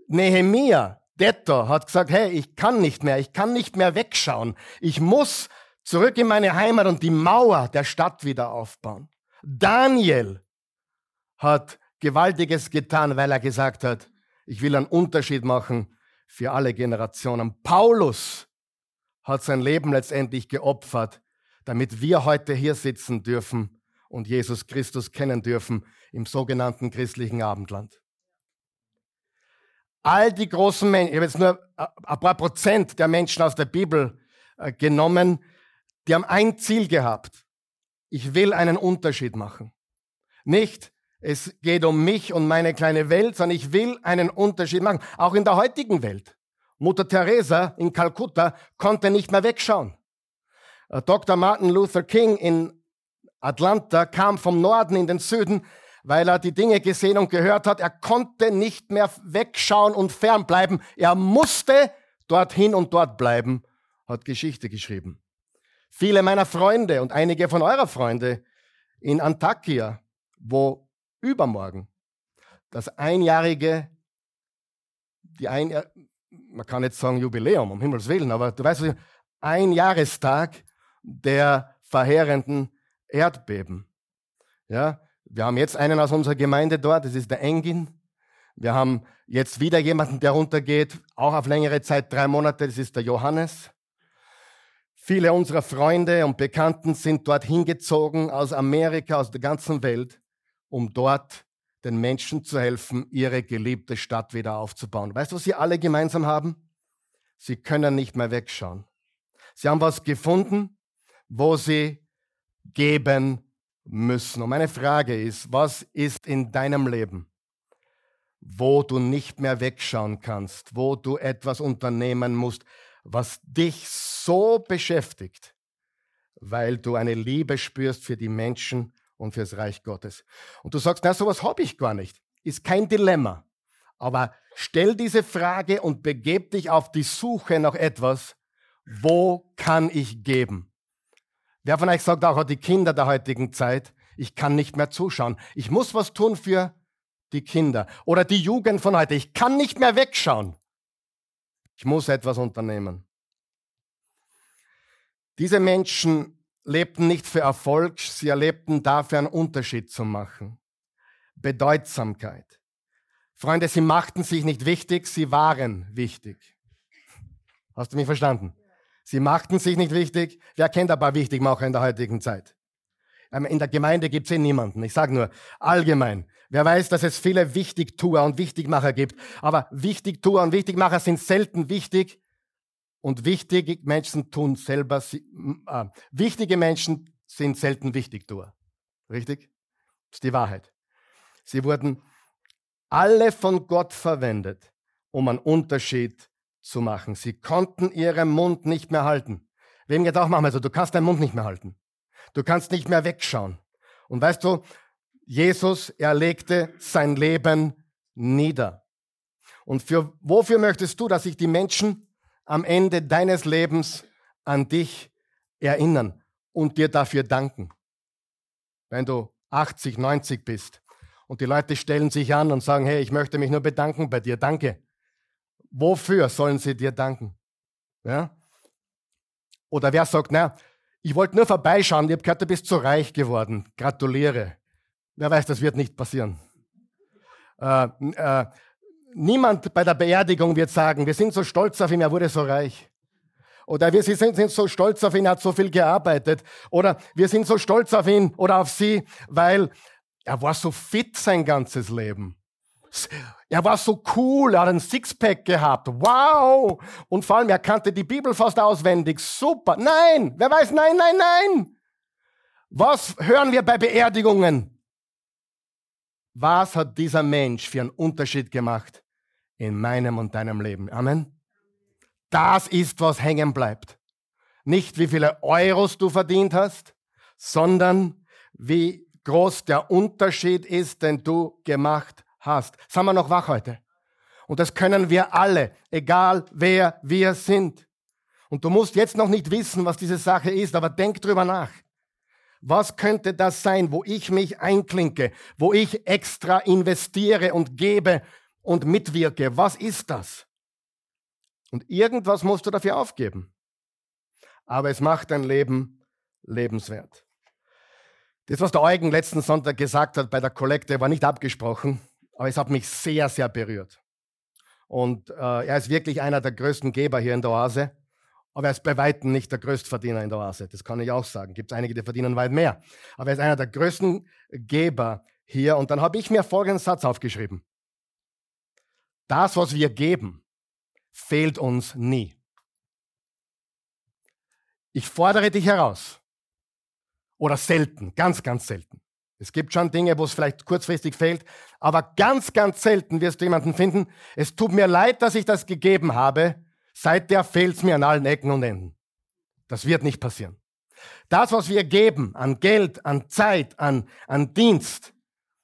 Nehemia, Detto, hat gesagt, hey, ich kann nicht mehr, ich kann nicht mehr wegschauen. Ich muss zurück in meine Heimat und die Mauer der Stadt wieder aufbauen. Daniel hat Gewaltiges getan, weil er gesagt hat, ich will einen Unterschied machen für alle Generationen. Paulus hat sein Leben letztendlich geopfert, damit wir heute hier sitzen dürfen und Jesus Christus kennen dürfen im sogenannten christlichen Abendland. All die großen Menschen, ich habe jetzt nur ein paar Prozent der Menschen aus der Bibel äh, genommen, die haben ein Ziel gehabt. Ich will einen Unterschied machen. Nicht, es geht um mich und meine kleine Welt, sondern ich will einen Unterschied machen. Auch in der heutigen Welt. Mutter Teresa in Kalkutta konnte nicht mehr wegschauen. Äh, Dr. Martin Luther King in Atlanta kam vom Norden in den Süden, weil er die Dinge gesehen und gehört hat. Er konnte nicht mehr wegschauen und fernbleiben. Er musste dorthin und dort bleiben, hat Geschichte geschrieben. Viele meiner Freunde und einige von eurer Freunde in Antakya, wo übermorgen das einjährige, die ein, man kann jetzt sagen Jubiläum, um Himmels Willen, aber du weißt, ein Jahrestag der verheerenden Erdbeben. Ja, wir haben jetzt einen aus unserer Gemeinde dort, das ist der Engin. Wir haben jetzt wieder jemanden, der runtergeht, auch auf längere Zeit, drei Monate, das ist der Johannes. Viele unserer Freunde und Bekannten sind dort hingezogen aus Amerika, aus der ganzen Welt, um dort den Menschen zu helfen, ihre geliebte Stadt wieder aufzubauen. Weißt du, was sie alle gemeinsam haben? Sie können nicht mehr wegschauen. Sie haben was gefunden, wo sie geben müssen. Und meine Frage ist, was ist in deinem Leben, wo du nicht mehr wegschauen kannst, wo du etwas unternehmen musst, was dich so beschäftigt, weil du eine Liebe spürst für die Menschen und fürs Reich Gottes. Und du sagst, na, sowas habe ich gar nicht. Ist kein Dilemma. Aber stell diese Frage und begeb dich auf die Suche nach etwas, wo kann ich geben? Wer von euch sagt auch, die Kinder der heutigen Zeit, ich kann nicht mehr zuschauen. Ich muss was tun für die Kinder oder die Jugend von heute. Ich kann nicht mehr wegschauen. Ich muss etwas unternehmen. Diese Menschen lebten nicht für Erfolg, sie erlebten dafür einen Unterschied zu machen. Bedeutsamkeit. Freunde, sie machten sich nicht wichtig, sie waren wichtig. Hast du mich verstanden? Sie machten sich nicht wichtig. Wer kennt aber Wichtigmacher in der heutigen Zeit? Ähm, in der Gemeinde gibt es eh niemanden. Ich sage nur allgemein. Wer weiß, dass es viele Wichtigtuer und Wichtigmacher gibt. Aber Wichtigtuer und Wichtigmacher sind selten wichtig. Und wichtige Menschen tun selber, äh, wichtige Menschen sind selten Wichtigtuer. Richtig? Das ist die Wahrheit. Sie wurden alle von Gott verwendet, um einen Unterschied zu machen. Sie konnten ihren Mund nicht mehr halten. Wem geht auch manchmal so, du kannst deinen Mund nicht mehr halten. Du kannst nicht mehr wegschauen. Und weißt du, Jesus, er legte sein Leben nieder. Und für, wofür möchtest du, dass sich die Menschen am Ende deines Lebens an dich erinnern und dir dafür danken? Wenn du 80, 90 bist und die Leute stellen sich an und sagen, hey, ich möchte mich nur bedanken bei dir, danke. Wofür sollen sie dir danken? Ja? Oder wer sagt, na, ich wollte nur vorbeischauen, ich habe gehört, du bist zu reich geworden. Gratuliere. Wer weiß, das wird nicht passieren. Äh, äh, niemand bei der Beerdigung wird sagen, wir sind so stolz auf ihn, er wurde so reich. Oder wir sind, sind so stolz auf ihn, er hat so viel gearbeitet. Oder wir sind so stolz auf ihn oder auf sie, weil er war so fit sein ganzes Leben. Er war so cool, er hat ein Sixpack gehabt. Wow! Und vor allem, er kannte die Bibel fast auswendig. Super. Nein! Wer weiß, nein, nein, nein! Was hören wir bei Beerdigungen? Was hat dieser Mensch für einen Unterschied gemacht in meinem und deinem Leben? Amen. Das ist, was hängen bleibt. Nicht wie viele Euros du verdient hast, sondern wie groß der Unterschied ist, den du gemacht hast. Sind wir noch wach heute? Und das können wir alle, egal wer wir sind. Und du musst jetzt noch nicht wissen, was diese Sache ist, aber denk drüber nach. Was könnte das sein, wo ich mich einklinke, wo ich extra investiere und gebe und mitwirke? Was ist das? Und irgendwas musst du dafür aufgeben. Aber es macht dein Leben lebenswert. Das, was der Eugen letzten Sonntag gesagt hat bei der Kollekte, war nicht abgesprochen. Aber es hat mich sehr, sehr berührt. Und äh, er ist wirklich einer der größten Geber hier in der Oase. Aber er ist bei Weitem nicht der Größtverdiener in der Oase. Das kann ich auch sagen. Gibt es einige, die verdienen weit mehr. Aber er ist einer der größten Geber hier. Und dann habe ich mir folgenden Satz aufgeschrieben. Das, was wir geben, fehlt uns nie. Ich fordere dich heraus. Oder selten, ganz, ganz selten. Es gibt schon Dinge, wo es vielleicht kurzfristig fehlt, aber ganz, ganz selten wirst du jemanden finden, es tut mir leid, dass ich das gegeben habe, Seither fehlt es mir an allen Ecken und Enden. Das wird nicht passieren. Das, was wir geben an Geld, an Zeit, an, an Dienst,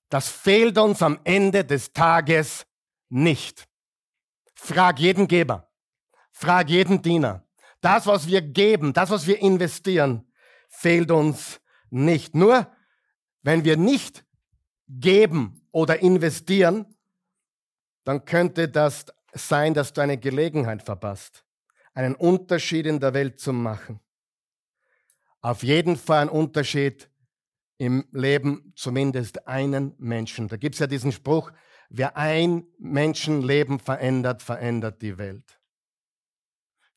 das fehlt uns am Ende des Tages nicht. Frag jeden Geber. Frag jeden Diener. Das, was wir geben, das, was wir investieren, fehlt uns nicht. Nur, wenn wir nicht geben oder investieren, dann könnte das sein, dass du eine Gelegenheit verpasst, einen Unterschied in der Welt zu machen. Auf jeden Fall ein Unterschied im Leben zumindest einen Menschen. Da gibt es ja diesen Spruch, wer ein Menschenleben verändert, verändert die Welt.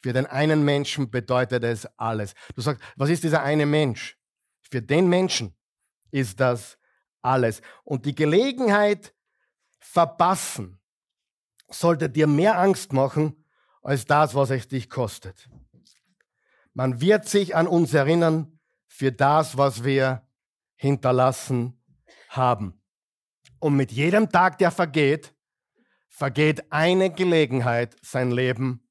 Für den einen Menschen bedeutet es alles. Du sagst, was ist dieser eine Mensch? Für den Menschen ist das alles. Und die Gelegenheit verpassen, sollte dir mehr Angst machen als das, was es dich kostet. Man wird sich an uns erinnern für das, was wir hinterlassen haben. Und mit jedem Tag, der vergeht, vergeht eine Gelegenheit, sein Leben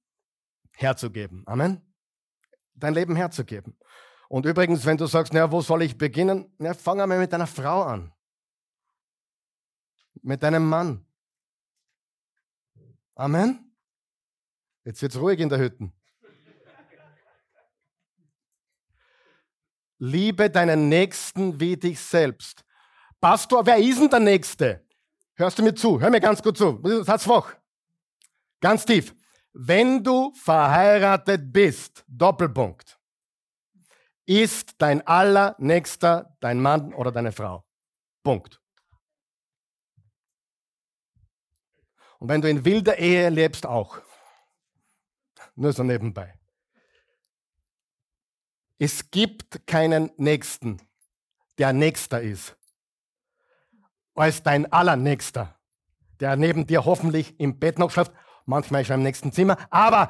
herzugeben. Amen. Dein Leben herzugeben. Und übrigens, wenn du sagst, naja, wo soll ich beginnen? Na, fang einmal mit deiner Frau an. Mit deinem Mann. Amen. Jetzt wird's ruhig in der Hütte. Liebe deinen Nächsten wie dich selbst. Pastor, wer ist denn der Nächste? Hörst du mir zu? Hör mir ganz gut zu. Satz wach. Ganz tief. Wenn du verheiratet bist, Doppelpunkt, ist dein allernächster dein Mann oder deine Frau. Punkt. Und wenn du in wilder Ehe lebst, auch. Nur so nebenbei. Es gibt keinen Nächsten, der Nächster ist, als dein Allernächster, der neben dir hoffentlich im Bett noch schläft, manchmal schon im nächsten Zimmer, aber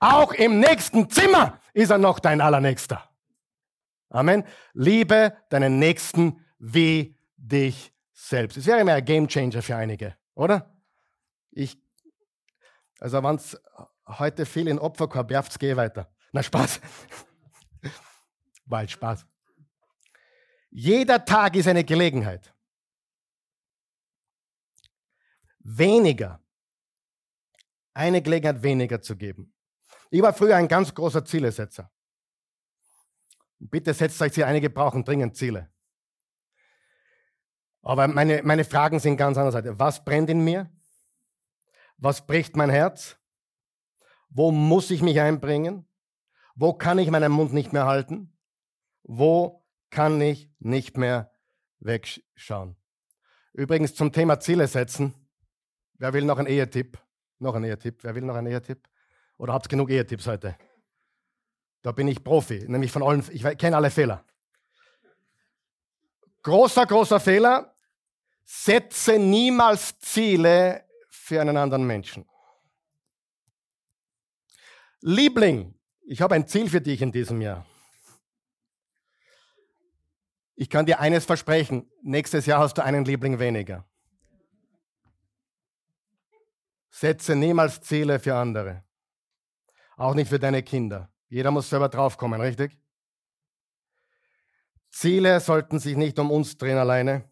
auch im nächsten Zimmer ist er noch dein Allernächster. Amen. Liebe deinen Nächsten wie dich selbst. Es wäre immer ein Gamechanger für einige, oder? Ich, also wenn es heute viel in Opferkorb werft, gehe weiter. Na, Spaß. Bald Spaß. Jeder Tag ist eine Gelegenheit. Weniger. Eine Gelegenheit weniger zu geben. Ich war früher ein ganz großer Zielesetzer. Bitte setzt euch hier, einige brauchen dringend Ziele. Aber meine, meine Fragen sind ganz anders. Was brennt in mir? Was bricht mein Herz? Wo muss ich mich einbringen? Wo kann ich meinen Mund nicht mehr halten? Wo kann ich nicht mehr wegschauen? Übrigens zum Thema Ziele setzen. Wer will noch einen Ehetipp? Noch einen Ehetipp. Wer will noch einen Ehetipp? Oder habt ihr genug Ehetipps heute? Da bin ich Profi, nämlich von allen, ich kenne alle Fehler. Großer, großer Fehler. Setze niemals Ziele, für einen anderen Menschen. Liebling, ich habe ein Ziel für dich in diesem Jahr. Ich kann dir eines versprechen, nächstes Jahr hast du einen Liebling weniger. Setze niemals Ziele für andere. Auch nicht für deine Kinder. Jeder muss selber draufkommen, richtig? Ziele sollten sich nicht um uns drehen alleine,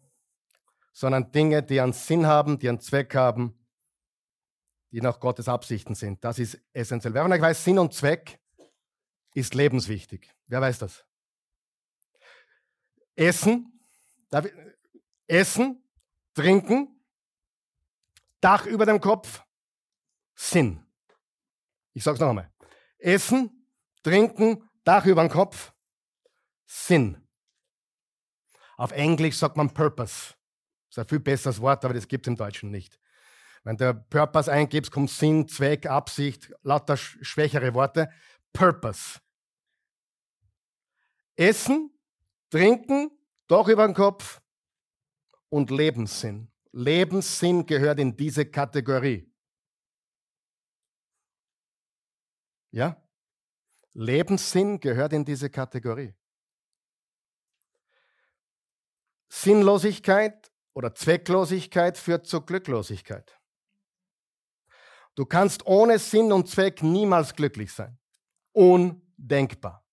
sondern Dinge, die einen Sinn haben, die einen Zweck haben die nach Gottes Absichten sind. Das ist essentiell. Wer von euch weiß, Sinn und Zweck ist lebenswichtig. Wer weiß das? Essen, Essen, Trinken, Dach über dem Kopf, Sinn. Ich sage es noch einmal. Essen, Trinken, Dach über dem Kopf, Sinn. Auf Englisch sagt man Purpose. Das ist ein viel besseres Wort, aber das gibt es im Deutschen nicht. Wenn du Purpose eingibst, kommt Sinn, Zweck, Absicht, lauter schwächere Worte. Purpose. Essen, trinken, doch über den Kopf und Lebenssinn. Lebenssinn gehört in diese Kategorie. Ja? Lebenssinn gehört in diese Kategorie. Sinnlosigkeit oder Zwecklosigkeit führt zu Glücklosigkeit. Du kannst ohne Sinn und Zweck niemals glücklich sein. Undenkbar.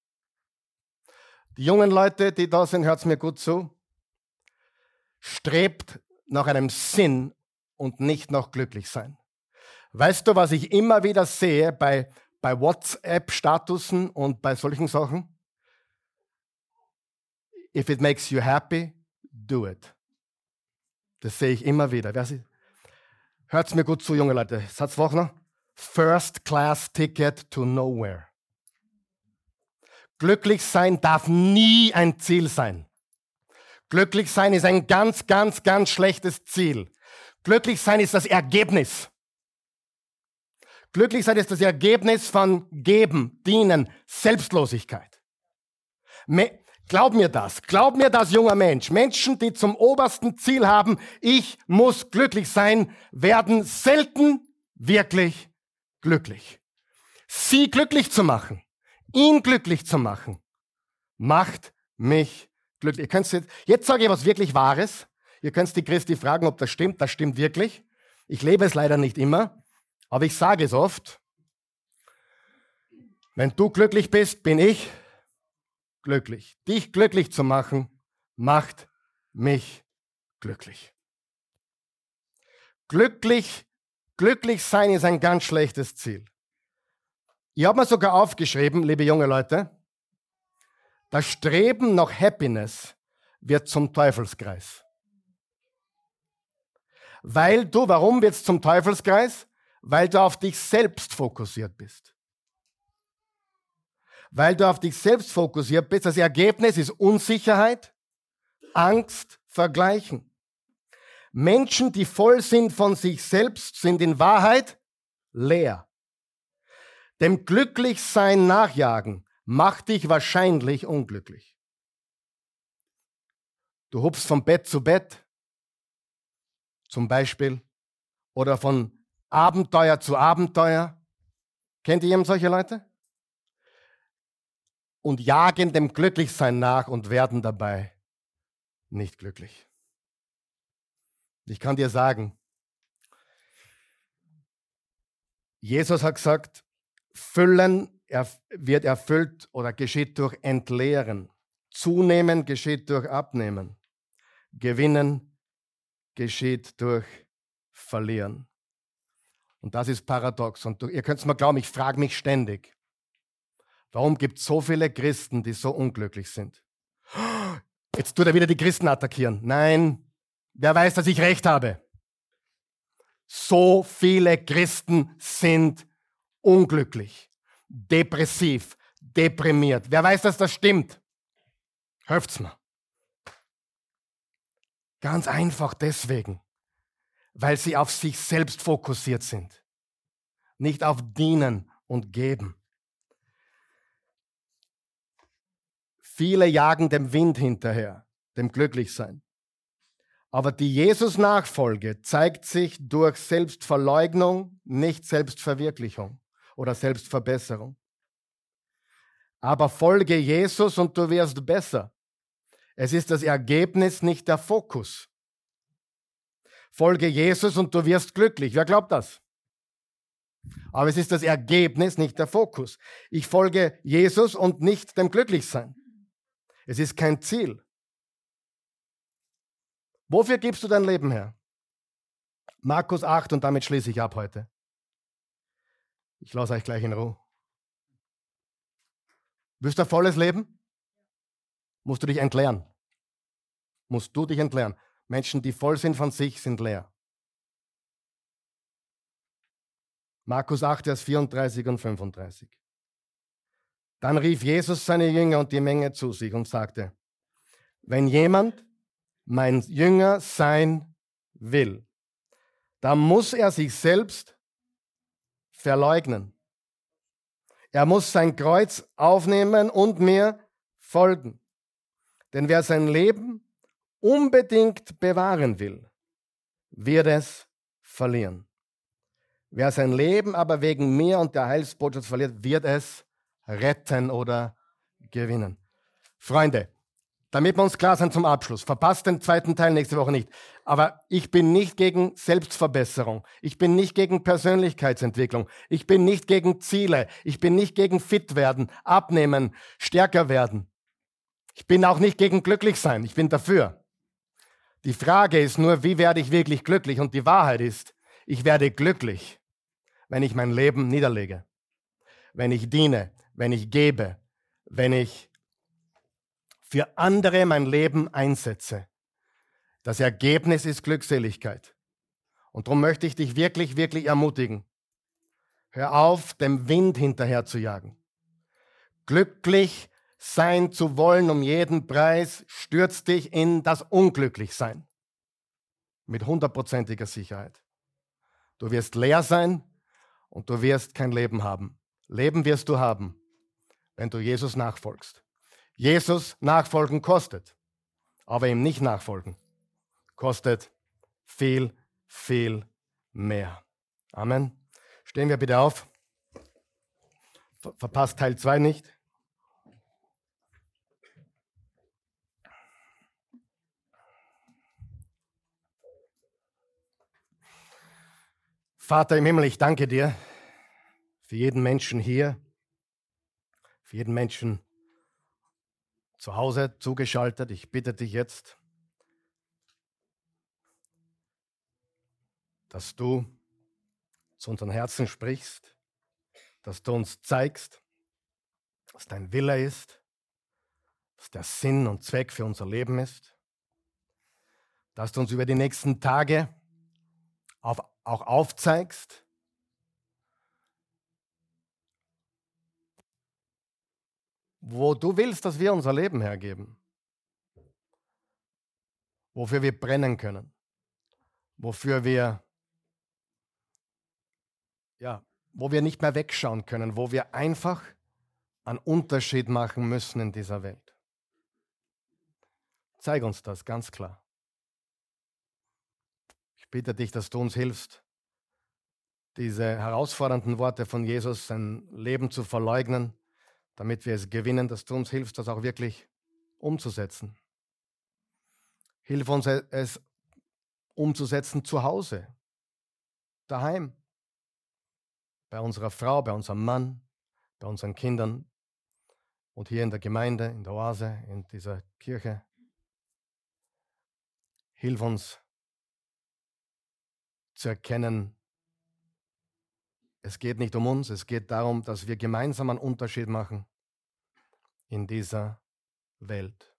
Die jungen Leute, die da sind, hört mir gut zu. Strebt nach einem Sinn und nicht nach glücklich sein. Weißt du, was ich immer wieder sehe bei, bei WhatsApp-Statusen und bei solchen Sachen? If it makes you happy, do it. Das sehe ich immer wieder. Hört mir gut zu, junge Leute. Satz noch. First Class Ticket to Nowhere. Glücklich sein darf nie ein Ziel sein. Glücklich sein ist ein ganz, ganz, ganz schlechtes Ziel. Glücklich sein ist das Ergebnis. Glücklich sein ist das Ergebnis von Geben, Dienen, Selbstlosigkeit. Me Glaub mir das, glaub mir das, junger Mensch. Menschen, die zum obersten Ziel haben, ich muss glücklich sein, werden selten wirklich glücklich. Sie glücklich zu machen, ihn glücklich zu machen, macht mich glücklich. Ihr könnt jetzt, jetzt sage ich was wirklich Wahres. Ihr könnt die Christi fragen, ob das stimmt. Das stimmt wirklich. Ich lebe es leider nicht immer, aber ich sage es oft. Wenn du glücklich bist, bin ich glücklich. Dich glücklich zu machen, macht mich glücklich. Glücklich, glücklich sein ist ein ganz schlechtes Ziel. Ich habe mir sogar aufgeschrieben, liebe junge Leute, das Streben nach Happiness wird zum Teufelskreis. Weil du, warum wird es zum Teufelskreis? Weil du auf dich selbst fokussiert bist weil du auf dich selbst fokussiert bist. Das Ergebnis ist Unsicherheit, Angst, Vergleichen. Menschen, die voll sind von sich selbst, sind in Wahrheit leer. Dem Glücklichsein nachjagen macht dich wahrscheinlich unglücklich. Du hupst von Bett zu Bett, zum Beispiel, oder von Abenteuer zu Abenteuer. Kennt ihr jemand solche Leute? und jagen dem Glücklichsein nach und werden dabei nicht glücklich. Ich kann dir sagen, Jesus hat gesagt, Füllen wird erfüllt oder geschieht durch Entleeren. Zunehmen geschieht durch Abnehmen. Gewinnen geschieht durch Verlieren. Und das ist paradox. Und ihr könnt es mal glauben, ich frage mich ständig, Warum gibt es so viele Christen, die so unglücklich sind? Jetzt tut er wieder die Christen attackieren. Nein, wer weiß, dass ich recht habe. So viele Christen sind unglücklich, depressiv, deprimiert. Wer weiß, dass das stimmt? Helft's mir. Ganz einfach deswegen, weil sie auf sich selbst fokussiert sind, nicht auf Dienen und Geben. Viele jagen dem Wind hinterher, dem Glücklichsein. Aber die Jesus-Nachfolge zeigt sich durch Selbstverleugnung, nicht Selbstverwirklichung oder Selbstverbesserung. Aber folge Jesus und du wirst besser. Es ist das Ergebnis, nicht der Fokus. Folge Jesus und du wirst glücklich. Wer glaubt das? Aber es ist das Ergebnis, nicht der Fokus. Ich folge Jesus und nicht dem Glücklichsein. Es ist kein Ziel. Wofür gibst du dein Leben her? Markus 8 und damit schließe ich ab heute. Ich lasse euch gleich in Ruhe. Willst du ein volles Leben? Musst du dich entleeren. Musst du dich entleeren. Menschen, die voll sind von sich, sind leer. Markus 8, Vers 34 und 35. Dann rief Jesus seine Jünger und die Menge zu sich und sagte, wenn jemand mein Jünger sein will, dann muss er sich selbst verleugnen. Er muss sein Kreuz aufnehmen und mir folgen. Denn wer sein Leben unbedingt bewahren will, wird es verlieren. Wer sein Leben aber wegen mir und der Heilsbotschaft verliert, wird es retten oder gewinnen. Freunde, damit wir uns klar sind zum Abschluss, verpasst den zweiten Teil nächste Woche nicht. Aber ich bin nicht gegen Selbstverbesserung. Ich bin nicht gegen Persönlichkeitsentwicklung. Ich bin nicht gegen Ziele. Ich bin nicht gegen fit werden, abnehmen, stärker werden. Ich bin auch nicht gegen glücklich sein. Ich bin dafür. Die Frage ist nur, wie werde ich wirklich glücklich? Und die Wahrheit ist, ich werde glücklich, wenn ich mein Leben niederlege, wenn ich diene, wenn ich gebe, wenn ich für andere mein Leben einsetze. Das Ergebnis ist Glückseligkeit. Und darum möchte ich dich wirklich, wirklich ermutigen. Hör auf, dem Wind hinterher zu jagen. Glücklich sein zu wollen um jeden Preis stürzt dich in das Unglücklichsein. Mit hundertprozentiger Sicherheit. Du wirst leer sein und du wirst kein Leben haben. Leben wirst du haben, wenn du Jesus nachfolgst. Jesus nachfolgen kostet, aber ihm nicht nachfolgen kostet viel, viel mehr. Amen. Stehen wir bitte auf. Verpasst Teil 2 nicht. Vater im Himmel, ich danke dir für jeden Menschen hier, für jeden Menschen zu Hause zugeschaltet. Ich bitte dich jetzt, dass du zu unseren Herzen sprichst, dass du uns zeigst, was dein Wille ist, was der Sinn und Zweck für unser Leben ist, dass du uns über die nächsten Tage auf auch aufzeigst, wo du willst, dass wir unser Leben hergeben, wofür wir brennen können, wofür wir, ja, wo wir nicht mehr wegschauen können, wo wir einfach einen Unterschied machen müssen in dieser Welt. Zeig uns das ganz klar bitte dich, dass du uns hilfst, diese herausfordernden Worte von Jesus, sein Leben zu verleugnen, damit wir es gewinnen, dass du uns hilfst, das auch wirklich umzusetzen. Hilf uns, es umzusetzen zu Hause, daheim, bei unserer Frau, bei unserem Mann, bei unseren Kindern und hier in der Gemeinde, in der Oase, in dieser Kirche. Hilf uns, zu erkennen, es geht nicht um uns, es geht darum, dass wir gemeinsam einen Unterschied machen in dieser Welt.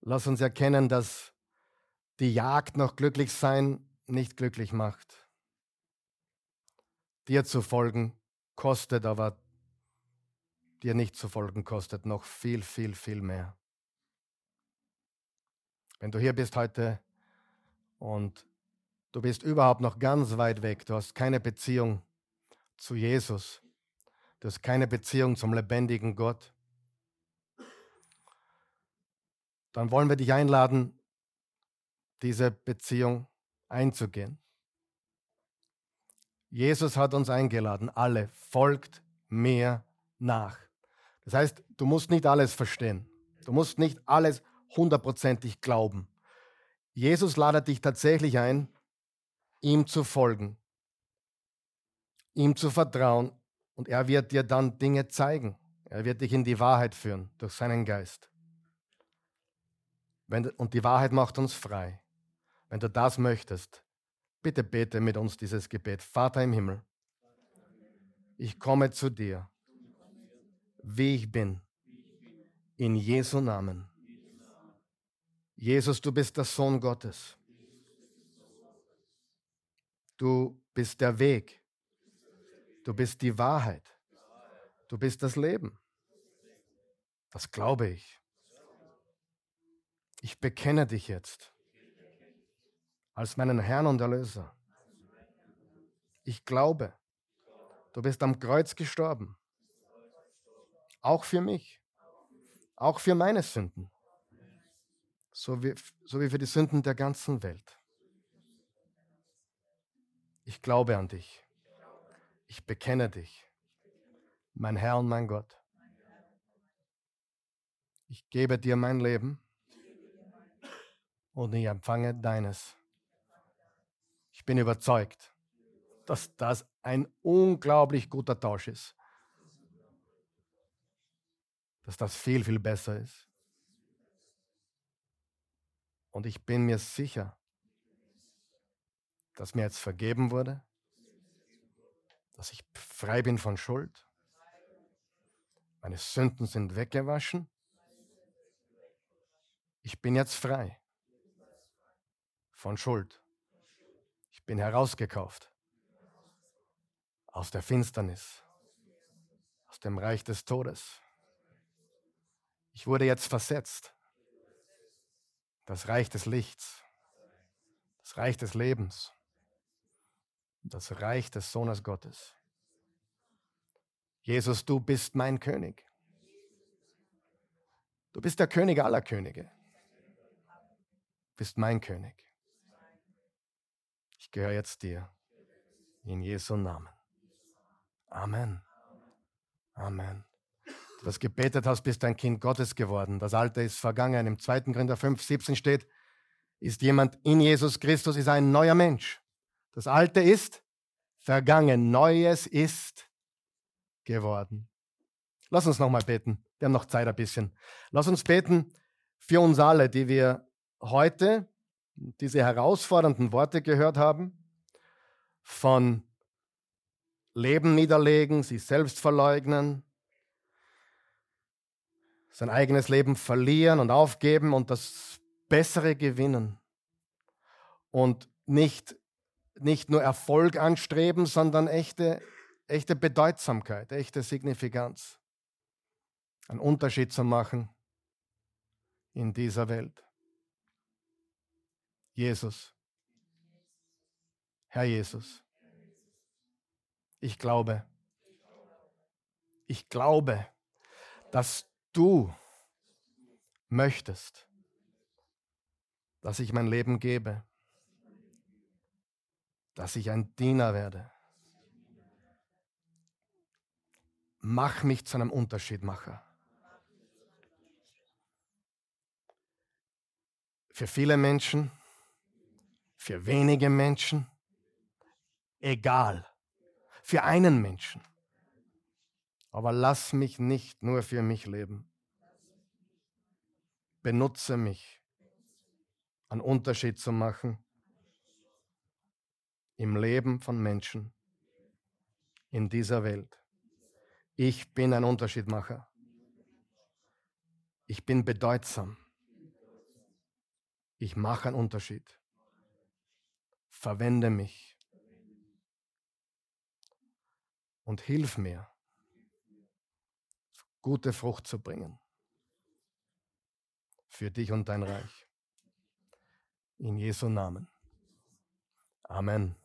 Lass uns erkennen, dass die Jagd nach Glücklichsein nicht glücklich macht. Dir zu folgen kostet, aber dir nicht zu folgen kostet noch viel, viel, viel mehr. Wenn du hier bist heute und du bist überhaupt noch ganz weit weg. Du hast keine Beziehung zu Jesus. Du hast keine Beziehung zum lebendigen Gott. Dann wollen wir dich einladen, diese Beziehung einzugehen. Jesus hat uns eingeladen, alle, folgt mir nach. Das heißt, du musst nicht alles verstehen. Du musst nicht alles hundertprozentig glauben. Jesus ladet dich tatsächlich ein, ihm zu folgen, ihm zu vertrauen und er wird dir dann Dinge zeigen. Er wird dich in die Wahrheit führen durch seinen Geist. Wenn, und die Wahrheit macht uns frei. Wenn du das möchtest, bitte bete mit uns dieses Gebet. Vater im Himmel, ich komme zu dir, wie ich bin, in Jesu Namen. Jesus, du bist der Sohn Gottes. Du bist der Weg. Du bist die Wahrheit. Du bist das Leben. Das glaube ich. Ich bekenne dich jetzt als meinen Herrn und Erlöser. Ich glaube, Du bist am Kreuz gestorben. Auch für mich. Auch für meine Sünden. So wie, so wie für die Sünden der ganzen Welt. Ich glaube an dich. Ich bekenne dich. Mein Herr und mein Gott. Ich gebe dir mein Leben und ich empfange deines. Ich bin überzeugt, dass das ein unglaublich guter Tausch ist. Dass das viel, viel besser ist. Und ich bin mir sicher, dass mir jetzt vergeben wurde, dass ich frei bin von Schuld. Meine Sünden sind weggewaschen. Ich bin jetzt frei von Schuld. Ich bin herausgekauft aus der Finsternis, aus dem Reich des Todes. Ich wurde jetzt versetzt. Das Reich des Lichts, das Reich des Lebens, das Reich des Sohnes Gottes. Jesus, du bist mein König. Du bist der König aller Könige. Du bist mein König. Ich gehöre jetzt dir. In Jesu Namen. Amen. Amen. Das gebetet hast, bist ein Kind Gottes geworden. Das Alte ist vergangen. Im 2. Korinther 5, 17 steht, ist jemand in Jesus Christus, ist ein neuer Mensch. Das Alte ist vergangen. Neues ist geworden. Lass uns nochmal beten. Wir haben noch Zeit ein bisschen. Lass uns beten für uns alle, die wir heute diese herausfordernden Worte gehört haben von Leben niederlegen, sich selbst verleugnen, sein eigenes Leben verlieren und aufgeben und das Bessere gewinnen. Und nicht, nicht nur Erfolg anstreben, sondern echte, echte Bedeutsamkeit, echte Signifikanz. Einen Unterschied zu machen in dieser Welt. Jesus. Herr Jesus. Ich glaube, ich glaube, dass du möchtest, dass ich mein Leben gebe, dass ich ein Diener werde. Mach mich zu einem Unterschiedmacher. Für viele Menschen, für wenige Menschen, egal für einen Menschen. Aber lass mich nicht nur für mich leben. Benutze mich, einen Unterschied zu machen im Leben von Menschen in dieser Welt. Ich bin ein Unterschiedmacher. Ich bin bedeutsam. Ich mache einen Unterschied. Verwende mich. und hilf mir, gute Frucht zu bringen für dich und dein Reich. In Jesu Namen. Amen.